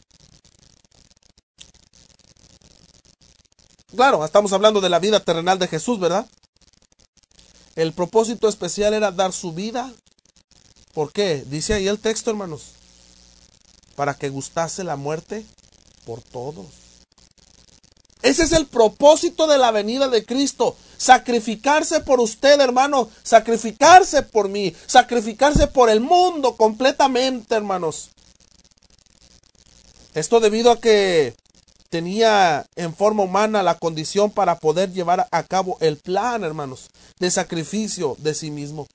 Claro, estamos hablando de la vida terrenal de Jesús, ¿verdad? El propósito especial era dar su vida. ¿Por qué? Dice ahí el texto, hermanos. Para que gustase la muerte por todos. Ese es el propósito de la venida de Cristo. Sacrificarse por usted, hermano. Sacrificarse por mí. Sacrificarse por el mundo completamente, hermanos. Esto debido a que tenía en forma humana la condición para poder llevar a cabo el plan, hermanos, de sacrificio de sí mismo.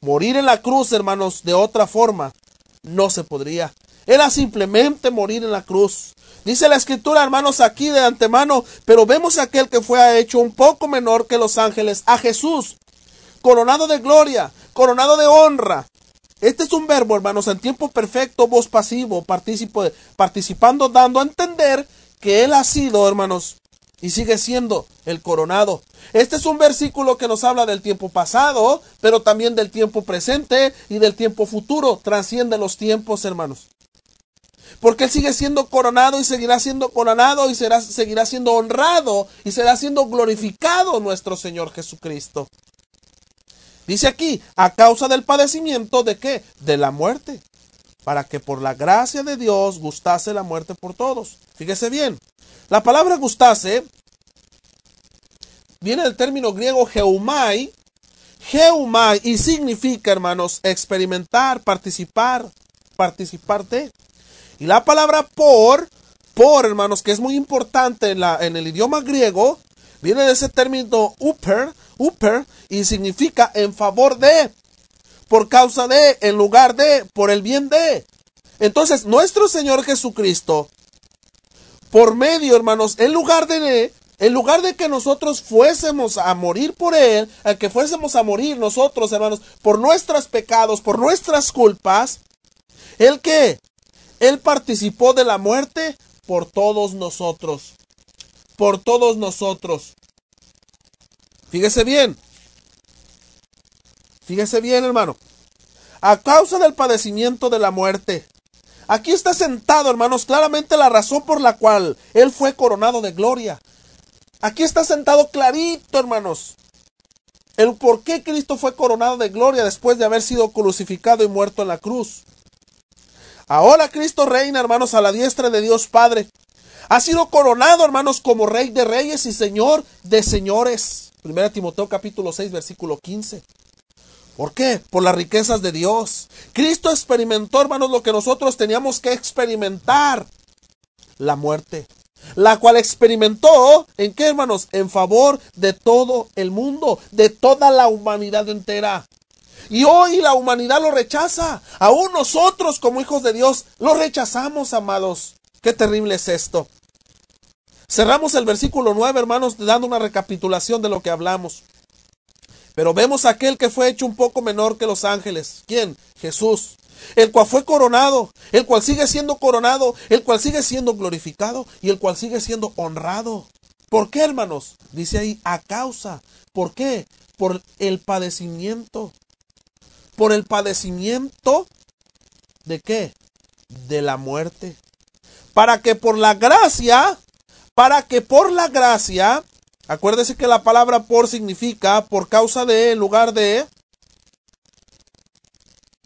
Morir en la cruz, hermanos, de otra forma, no se podría. Era simplemente morir en la cruz. Dice la escritura, hermanos, aquí de antemano, pero vemos a aquel que fue hecho un poco menor que los ángeles, a Jesús, coronado de gloria, coronado de honra. Este es un verbo, hermanos, en tiempo perfecto, voz pasivo, participando, dando a entender que Él ha sido, hermanos, y sigue siendo el coronado. Este es un versículo que nos habla del tiempo pasado, pero también del tiempo presente y del tiempo futuro. Transciende los tiempos, hermanos. Porque Él sigue siendo coronado y seguirá siendo coronado y será, seguirá siendo honrado y será siendo glorificado nuestro Señor Jesucristo. Dice aquí, a causa del padecimiento de qué? De la muerte. Para que por la gracia de Dios gustase la muerte por todos. Fíjese bien, la palabra gustase viene del término griego geumai, geumai, y significa, hermanos, experimentar, participar, participar de. Y la palabra por, por, hermanos, que es muy importante en, en el idioma griego, viene de ese término upper, upper, y significa en favor de, por causa de, en lugar de, por el bien de. Entonces, nuestro Señor Jesucristo, por medio, hermanos, en lugar de, en lugar de que nosotros fuésemos a morir por Él, a que fuésemos a morir nosotros, hermanos, por nuestros pecados, por nuestras culpas, ¿el qué? Él participó de la muerte por todos nosotros. Por todos nosotros. Fíjese bien. Fíjese bien, hermano. A causa del padecimiento de la muerte. Aquí está sentado, hermanos, claramente la razón por la cual Él fue coronado de gloria. Aquí está sentado clarito, hermanos. El por qué Cristo fue coronado de gloria después de haber sido crucificado y muerto en la cruz. Ahora Cristo reina, hermanos, a la diestra de Dios Padre. Ha sido coronado, hermanos, como Rey de Reyes y Señor de Señores. 1 Timoteo capítulo 6, versículo 15. ¿Por qué? Por las riquezas de Dios. Cristo experimentó, hermanos, lo que nosotros teníamos que experimentar. La muerte. La cual experimentó, ¿en qué, hermanos? En favor de todo el mundo, de toda la humanidad entera. Y hoy la humanidad lo rechaza. Aún nosotros como hijos de Dios lo rechazamos, amados. Qué terrible es esto. Cerramos el versículo 9, hermanos, dando una recapitulación de lo que hablamos. Pero vemos aquel que fue hecho un poco menor que los ángeles. ¿Quién? Jesús. El cual fue coronado, el cual sigue siendo coronado, el cual sigue siendo glorificado y el cual sigue siendo honrado. ¿Por qué, hermanos? Dice ahí, a causa. ¿Por qué? Por el padecimiento. Por el padecimiento de qué? De la muerte. Para que por la gracia, para que por la gracia Acuérdese que la palabra por significa por causa de, en lugar de,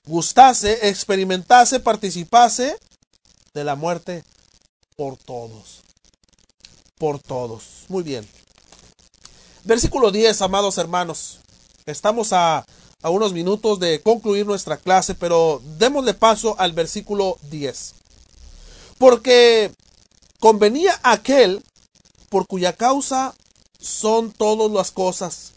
gustase, experimentase, participase de la muerte por todos. Por todos. Muy bien. Versículo 10, amados hermanos. Estamos a, a unos minutos de concluir nuestra clase, pero démosle paso al versículo 10. Porque convenía aquel por cuya causa son todas las cosas,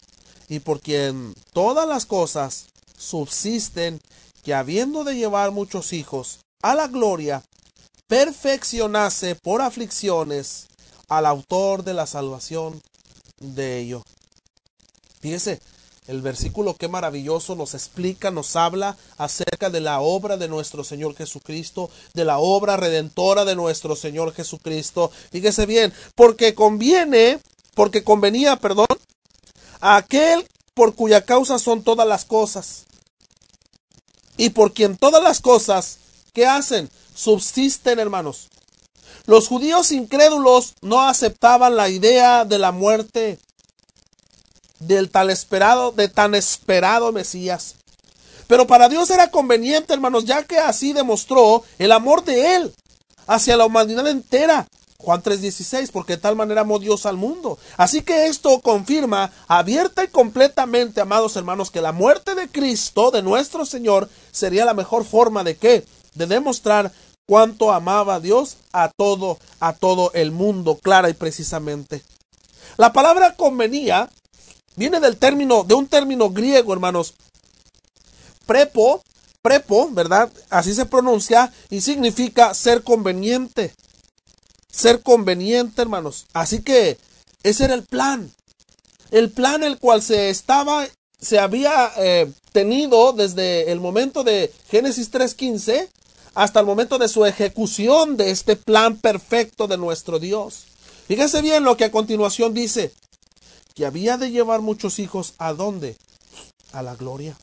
y por quien todas las cosas subsisten, que habiendo de llevar muchos hijos a la gloria, perfeccionase por aflicciones al autor de la salvación de ello. Fíjese, el versículo que maravilloso nos explica, nos habla acerca de la obra de nuestro Señor Jesucristo, de la obra redentora de nuestro Señor Jesucristo. Fíjese bien, porque conviene porque convenía, perdón, a aquel por cuya causa son todas las cosas, y por quien todas las cosas, ¿qué hacen? Subsisten, hermanos. Los judíos incrédulos no aceptaban la idea de la muerte del tal esperado, de tan esperado Mesías. Pero para Dios era conveniente, hermanos, ya que así demostró el amor de Él hacia la humanidad entera, Juan 3:16, porque de tal manera amó Dios al mundo. Así que esto confirma abierta y completamente, amados hermanos, que la muerte de Cristo, de nuestro Señor, sería la mejor forma de qué? De demostrar cuánto amaba Dios a todo, a todo el mundo, clara y precisamente. La palabra convenía viene del término, de un término griego, hermanos. Prepo, prepo, ¿verdad? Así se pronuncia y significa ser conveniente. Ser conveniente, hermanos. Así que ese era el plan. El plan el cual se estaba, se había eh, tenido desde el momento de Génesis 3.15 hasta el momento de su ejecución de este plan perfecto de nuestro Dios. Fíjese bien lo que a continuación dice, que había de llevar muchos hijos a dónde? A la gloria.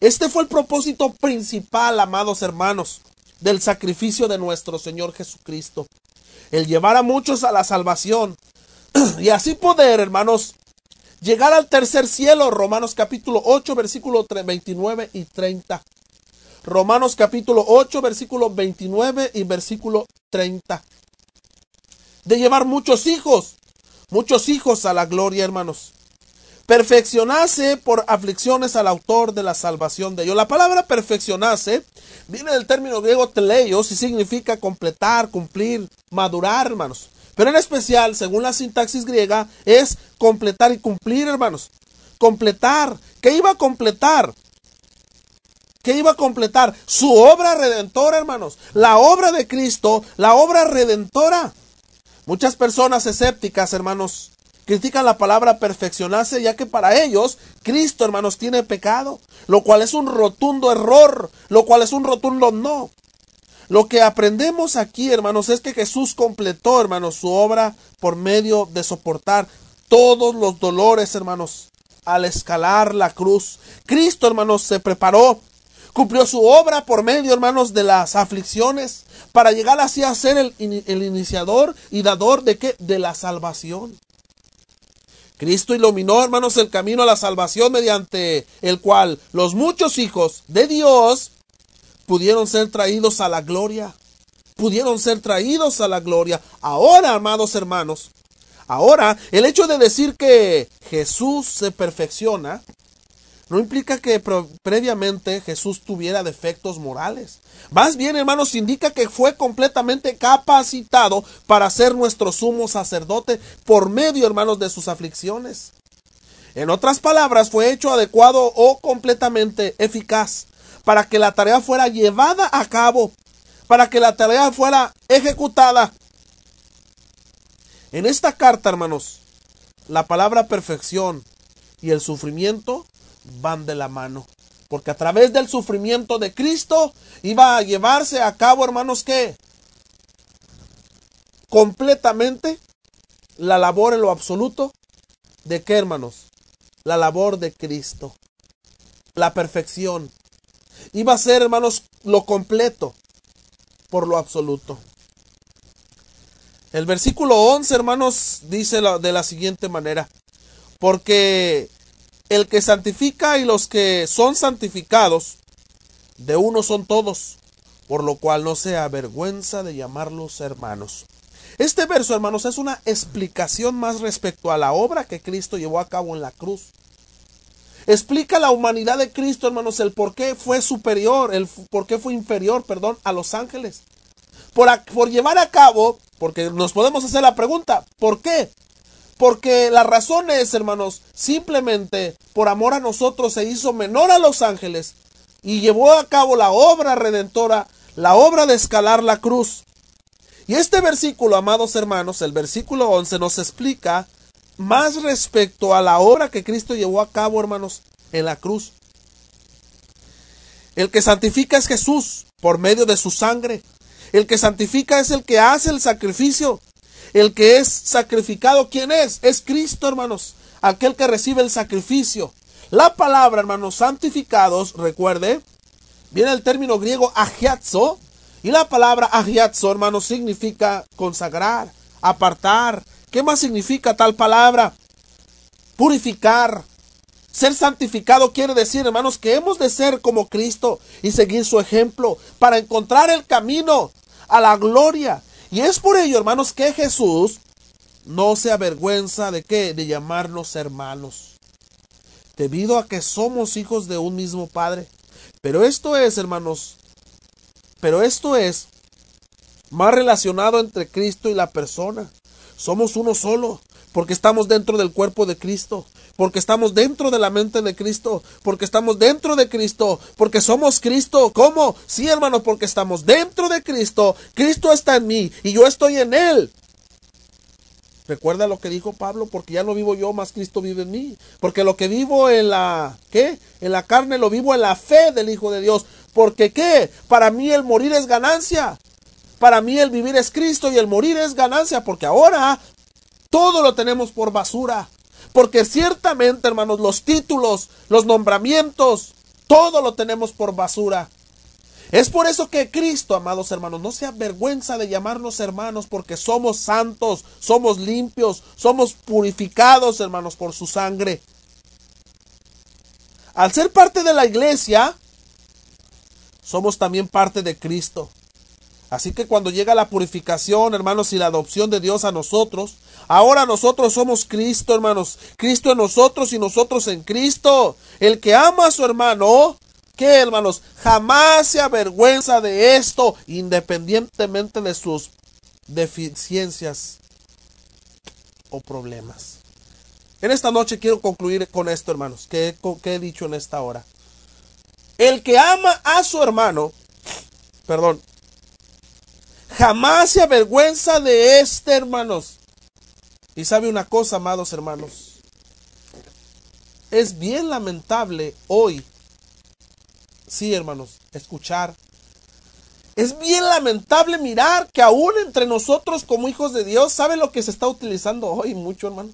Este fue el propósito principal, amados hermanos, del sacrificio de nuestro Señor Jesucristo. El llevar a muchos a la salvación. Y así poder, hermanos, llegar al tercer cielo. Romanos capítulo 8, versículo 29 y 30. Romanos capítulo 8, versículo 29 y versículo 30. De llevar muchos hijos, muchos hijos a la gloria, hermanos. Perfeccionase por aflicciones al autor de la salvación de ellos. La palabra perfeccionase viene del término griego teleios y significa completar, cumplir, madurar, hermanos. Pero en especial, según la sintaxis griega, es completar y cumplir, hermanos. Completar. ¿Qué iba a completar? ¿Qué iba a completar? Su obra redentora, hermanos. La obra de Cristo, la obra redentora. Muchas personas escépticas, hermanos, critican la palabra perfeccionarse, ya que para ellos Cristo, hermanos, tiene pecado, lo cual es un rotundo error, lo cual es un rotundo no. Lo que aprendemos aquí, hermanos, es que Jesús completó, hermanos, su obra por medio de soportar todos los dolores, hermanos, al escalar la cruz. Cristo, hermanos, se preparó Cumplió su obra por medio, hermanos, de las aflicciones, para llegar así a ser el, el iniciador y dador de qué? De la salvación. Cristo iluminó, hermanos, el camino a la salvación mediante el cual los muchos hijos de Dios pudieron ser traídos a la gloria. Pudieron ser traídos a la gloria. Ahora, amados hermanos, ahora el hecho de decir que Jesús se perfecciona no implica que previamente Jesús tuviera defectos morales. Más bien, hermanos, indica que fue completamente capacitado para ser nuestro sumo sacerdote por medio, hermanos, de sus aflicciones. En otras palabras, fue hecho adecuado o completamente eficaz para que la tarea fuera llevada a cabo, para que la tarea fuera ejecutada. En esta carta, hermanos, la palabra perfección y el sufrimiento van de la mano. Porque a través del sufrimiento de Cristo iba a llevarse a cabo, hermanos, que completamente la labor en lo absoluto de qué, hermanos? La labor de Cristo. La perfección. Iba a ser, hermanos, lo completo por lo absoluto. El versículo 11, hermanos, dice de la siguiente manera. Porque el que santifica y los que son santificados, de uno son todos, por lo cual no se avergüenza de llamarlos hermanos. Este verso, hermanos, es una explicación más respecto a la obra que Cristo llevó a cabo en la cruz. Explica la humanidad de Cristo, hermanos, el por qué fue superior, el por qué fue inferior, perdón, a los ángeles. Por, por llevar a cabo, porque nos podemos hacer la pregunta, ¿por qué? Porque la razón es, hermanos, simplemente por amor a nosotros se hizo menor a los ángeles y llevó a cabo la obra redentora, la obra de escalar la cruz. Y este versículo, amados hermanos, el versículo 11 nos explica más respecto a la obra que Cristo llevó a cabo, hermanos, en la cruz. El que santifica es Jesús por medio de su sangre. El que santifica es el que hace el sacrificio el que es sacrificado, ¿quién es? Es Cristo, hermanos. Aquel que recibe el sacrificio. La palabra, hermanos, santificados, recuerde, viene el término griego agiazo. Y la palabra agiazo, hermanos, significa consagrar, apartar. ¿Qué más significa tal palabra? Purificar. Ser santificado quiere decir, hermanos, que hemos de ser como Cristo y seguir su ejemplo para encontrar el camino a la gloria y es por ello, hermanos, que Jesús no se avergüenza de qué? De llamarnos hermanos. Debido a que somos hijos de un mismo Padre. Pero esto es, hermanos, Pero esto es más relacionado entre Cristo y la persona. Somos uno solo, porque estamos dentro del cuerpo de Cristo, porque estamos dentro de la mente de Cristo, porque estamos dentro de Cristo, porque somos Cristo. ¿Cómo? Sí, hermanos, porque estamos dentro de Cristo. Cristo está en mí y yo estoy en Él. Recuerda lo que dijo Pablo, porque ya no vivo yo, más Cristo vive en mí. Porque lo que vivo en la, ¿qué? En la carne lo vivo en la fe del Hijo de Dios. Porque ¿qué? Para mí el morir es ganancia. Para mí el vivir es Cristo y el morir es ganancia, porque ahora todo lo tenemos por basura. Porque ciertamente, hermanos, los títulos, los nombramientos, todo lo tenemos por basura. Es por eso que Cristo, amados hermanos, no se avergüenza de llamarnos hermanos porque somos santos, somos limpios, somos purificados, hermanos, por su sangre. Al ser parte de la iglesia, somos también parte de Cristo. Así que cuando llega la purificación, hermanos, y la adopción de Dios a nosotros, ahora nosotros somos Cristo, hermanos. Cristo en nosotros y nosotros en Cristo. El que ama a su hermano, ¿qué, hermanos? Jamás se avergüenza de esto, independientemente de sus deficiencias o problemas. En esta noche quiero concluir con esto, hermanos, que, que he dicho en esta hora. El que ama a su hermano, perdón, Jamás se avergüenza de este, hermanos. Y sabe una cosa, amados hermanos. Es bien lamentable hoy, sí, hermanos, escuchar. Es bien lamentable mirar que aún entre nosotros como hijos de Dios, ¿sabe lo que se está utilizando hoy mucho, hermano?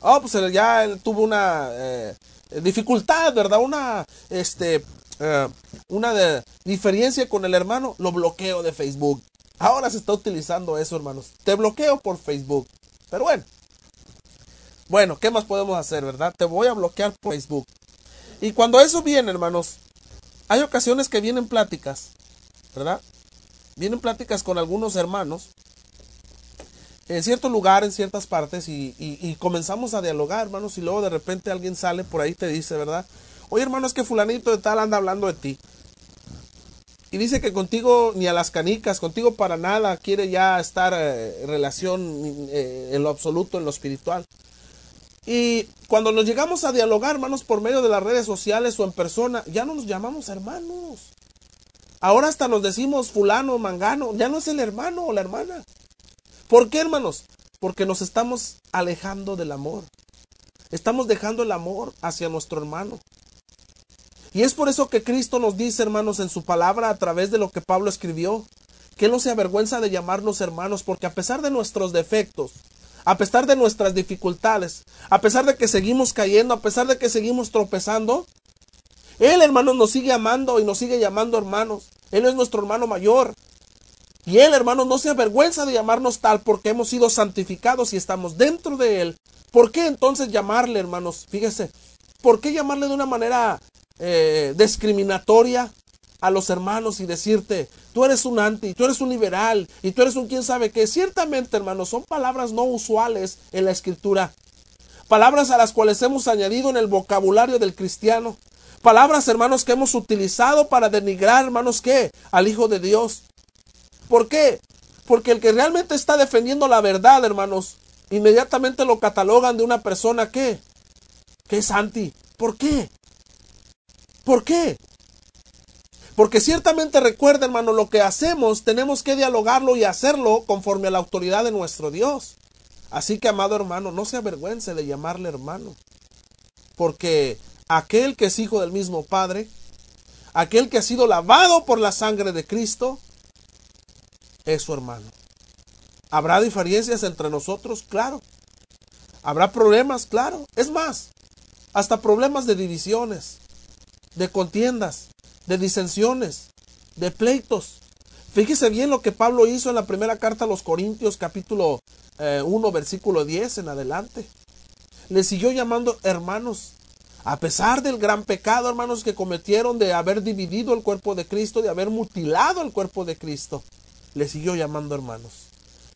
Oh, pues ya él tuvo una eh, dificultad, ¿verdad? Una, este, eh, una diferencia con el hermano, lo bloqueo de Facebook. Ahora se está utilizando eso, hermanos. Te bloqueo por Facebook. Pero bueno. Bueno, ¿qué más podemos hacer, verdad? Te voy a bloquear por Facebook. Y cuando eso viene, hermanos, hay ocasiones que vienen pláticas, ¿verdad? Vienen pláticas con algunos hermanos en cierto lugar, en ciertas partes, y, y, comenzamos a dialogar, hermanos, y luego de repente alguien sale por ahí y te dice, ¿verdad? Oye, hermano, es que fulanito de tal anda hablando de ti. Y dice que contigo ni a las canicas, contigo para nada quiere ya estar eh, en relación eh, en lo absoluto, en lo espiritual. Y cuando nos llegamos a dialogar, hermanos, por medio de las redes sociales o en persona, ya no nos llamamos hermanos. Ahora hasta nos decimos fulano, mangano, ya no es el hermano o la hermana. ¿Por qué, hermanos? Porque nos estamos alejando del amor. Estamos dejando el amor hacia nuestro hermano. Y es por eso que Cristo nos dice, hermanos, en su palabra, a través de lo que Pablo escribió, que no se avergüenza de llamarnos hermanos, porque a pesar de nuestros defectos, a pesar de nuestras dificultades, a pesar de que seguimos cayendo, a pesar de que seguimos tropezando, Él, hermanos, nos sigue amando y nos sigue llamando hermanos. Él es nuestro hermano mayor. Y Él, hermanos, no se avergüenza de llamarnos tal porque hemos sido santificados y estamos dentro de Él. ¿Por qué entonces llamarle, hermanos? Fíjese, ¿por qué llamarle de una manera eh, discriminatoria a los hermanos y decirte, tú eres un anti, tú eres un liberal y tú eres un quién sabe qué. Ciertamente, hermanos, son palabras no usuales en la escritura. Palabras a las cuales hemos añadido en el vocabulario del cristiano. Palabras, hermanos, que hemos utilizado para denigrar, hermanos, ¿qué? Al Hijo de Dios. ¿Por qué? Porque el que realmente está defendiendo la verdad, hermanos, inmediatamente lo catalogan de una persona que, que es anti. ¿Por qué? ¿Por qué? Porque ciertamente recuerda, hermano, lo que hacemos tenemos que dialogarlo y hacerlo conforme a la autoridad de nuestro Dios. Así que, amado hermano, no se avergüence de llamarle hermano. Porque aquel que es hijo del mismo Padre, aquel que ha sido lavado por la sangre de Cristo, es su hermano. ¿Habrá diferencias entre nosotros? Claro. ¿Habrá problemas? Claro. Es más, hasta problemas de divisiones de contiendas, de disensiones, de pleitos. Fíjese bien lo que Pablo hizo en la primera carta a los Corintios capítulo 1 eh, versículo 10 en adelante. Le siguió llamando hermanos. A pesar del gran pecado, hermanos, que cometieron de haber dividido el cuerpo de Cristo, de haber mutilado el cuerpo de Cristo, le siguió llamando hermanos.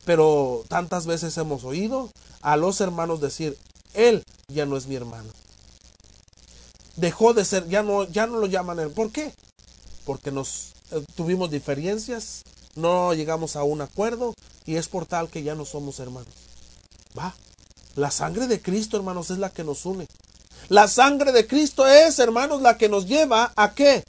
Pero tantas veces hemos oído a los hermanos decir, Él ya no es mi hermano dejó de ser, ya no, ya no lo llaman él. ¿Por qué? Porque nos eh, tuvimos diferencias, no llegamos a un acuerdo y es por tal que ya no somos hermanos. Va. La sangre de Cristo, hermanos, es la que nos une. La sangre de Cristo es, hermanos, la que nos lleva a qué?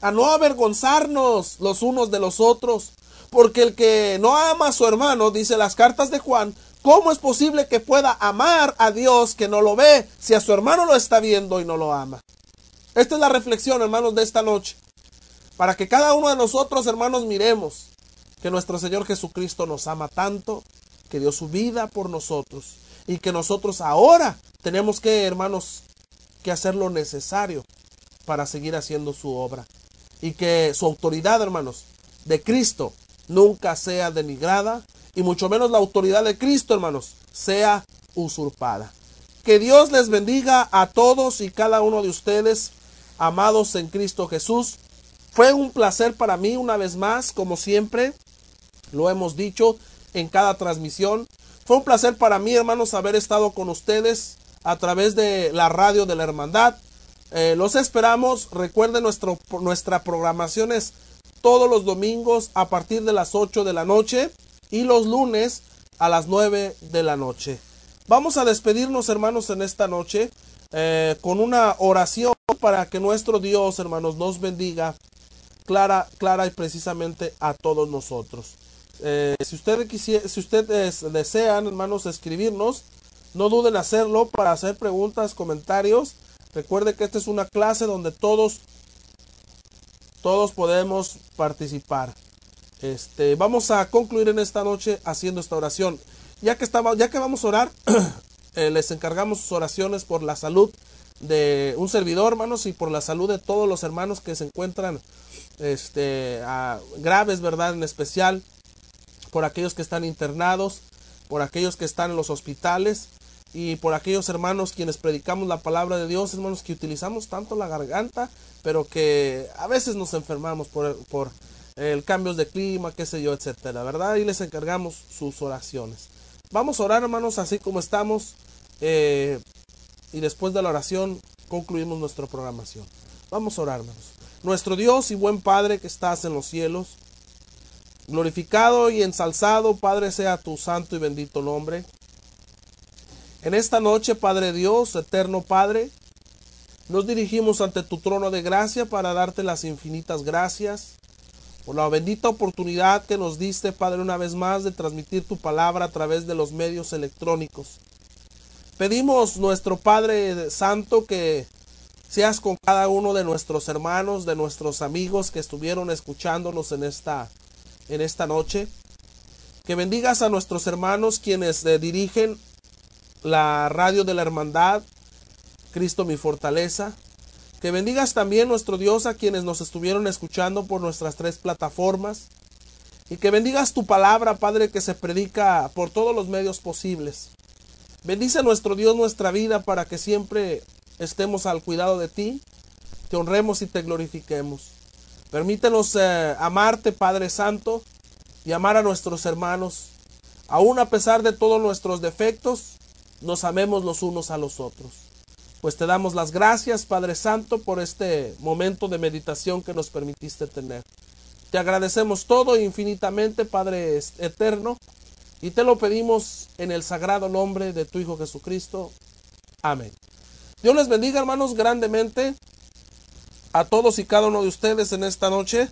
A no avergonzarnos los unos de los otros. Porque el que no ama a su hermano, dice las cartas de Juan, ¿cómo es posible que pueda amar a Dios que no lo ve si a su hermano lo está viendo y no lo ama? Esta es la reflexión, hermanos, de esta noche. Para que cada uno de nosotros, hermanos, miremos que nuestro Señor Jesucristo nos ama tanto, que dio su vida por nosotros y que nosotros ahora tenemos que, hermanos, que hacer lo necesario para seguir haciendo su obra. Y que su autoridad, hermanos, de Cristo nunca sea denigrada y mucho menos la autoridad de Cristo, hermanos, sea usurpada. Que Dios les bendiga a todos y cada uno de ustedes, amados en Cristo Jesús. Fue un placer para mí una vez más, como siempre, lo hemos dicho en cada transmisión. Fue un placer para mí, hermanos, haber estado con ustedes a través de la radio de la hermandad. Eh, los esperamos. Recuerden, nuestra programación es todos los domingos a partir de las 8 de la noche y los lunes a las 9 de la noche. Vamos a despedirnos, hermanos, en esta noche eh, con una oración para que nuestro Dios, hermanos, nos bendiga clara, clara y precisamente a todos nosotros. Eh, si ustedes si ustedes desean, hermanos, escribirnos, no duden en hacerlo para hacer preguntas, comentarios. Recuerde que esta es una clase donde todos todos podemos participar. Este, vamos a concluir en esta noche haciendo esta oración. Ya que estamos, ya que vamos a orar, eh, les encargamos sus oraciones por la salud de un servidor, hermanos, y por la salud de todos los hermanos que se encuentran este, graves, ¿verdad? En especial por aquellos que están internados, por aquellos que están en los hospitales y por aquellos hermanos quienes predicamos la palabra de Dios, hermanos que utilizamos tanto la garganta, pero que a veces nos enfermamos por, por el cambios de clima, qué sé yo, etcétera, ¿verdad? Y les encargamos sus oraciones. Vamos a orar, hermanos, así como estamos, eh, y después de la oración concluimos nuestra programación. Vamos a orar, hermanos. Nuestro Dios y buen Padre que estás en los cielos, glorificado y ensalzado, Padre, sea tu santo y bendito nombre. En esta noche, Padre Dios, eterno Padre, nos dirigimos ante tu trono de gracia para darte las infinitas gracias por la bendita oportunidad que nos diste, Padre, una vez más de transmitir tu palabra a través de los medios electrónicos. Pedimos, nuestro Padre Santo, que seas con cada uno de nuestros hermanos, de nuestros amigos que estuvieron escuchándonos en esta, en esta noche. Que bendigas a nuestros hermanos quienes eh, dirigen la radio de la hermandad, Cristo mi fortaleza. Que bendigas también nuestro Dios a quienes nos estuvieron escuchando por nuestras tres plataformas. Y que bendigas tu palabra, Padre, que se predica por todos los medios posibles. Bendice nuestro Dios nuestra vida para que siempre estemos al cuidado de ti, te honremos y te glorifiquemos. Permítenos eh, amarte, Padre Santo, y amar a nuestros hermanos. Aún a pesar de todos nuestros defectos, nos amemos los unos a los otros. Pues te damos las gracias, Padre Santo, por este momento de meditación que nos permitiste tener. Te agradecemos todo infinitamente, Padre eterno, y te lo pedimos en el sagrado nombre de tu Hijo Jesucristo. Amén. Dios les bendiga, hermanos, grandemente a todos y cada uno de ustedes en esta noche.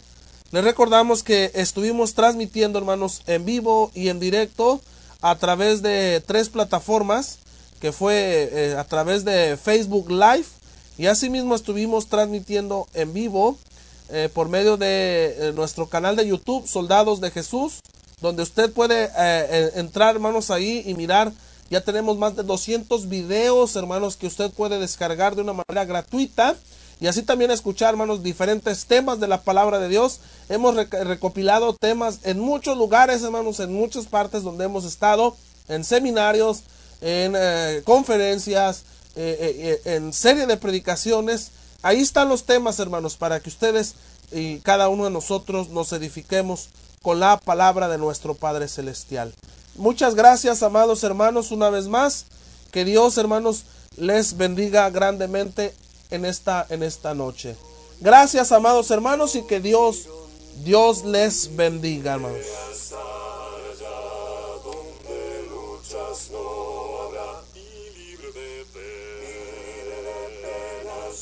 Les recordamos que estuvimos transmitiendo, hermanos, en vivo y en directo a través de tres plataformas que fue eh, a través de Facebook Live y asimismo estuvimos transmitiendo en vivo eh, por medio de eh, nuestro canal de YouTube Soldados de Jesús donde usted puede entrar hermanos ahí y mirar. Ya tenemos más de 200 videos hermanos que usted puede descargar de una manera gratuita. Y así también escuchar hermanos diferentes temas de la palabra de Dios. Hemos recopilado temas en muchos lugares hermanos en muchas partes donde hemos estado en seminarios en eh, conferencias, eh, eh, en serie de predicaciones. Ahí están los temas, hermanos, para que ustedes y cada uno de nosotros nos edifiquemos con la palabra de nuestro Padre Celestial. Muchas gracias, amados hermanos, una vez más. Que Dios, hermanos, les bendiga grandemente en esta, en esta noche. Gracias, amados hermanos, y que Dios Dios les bendiga, hermanos.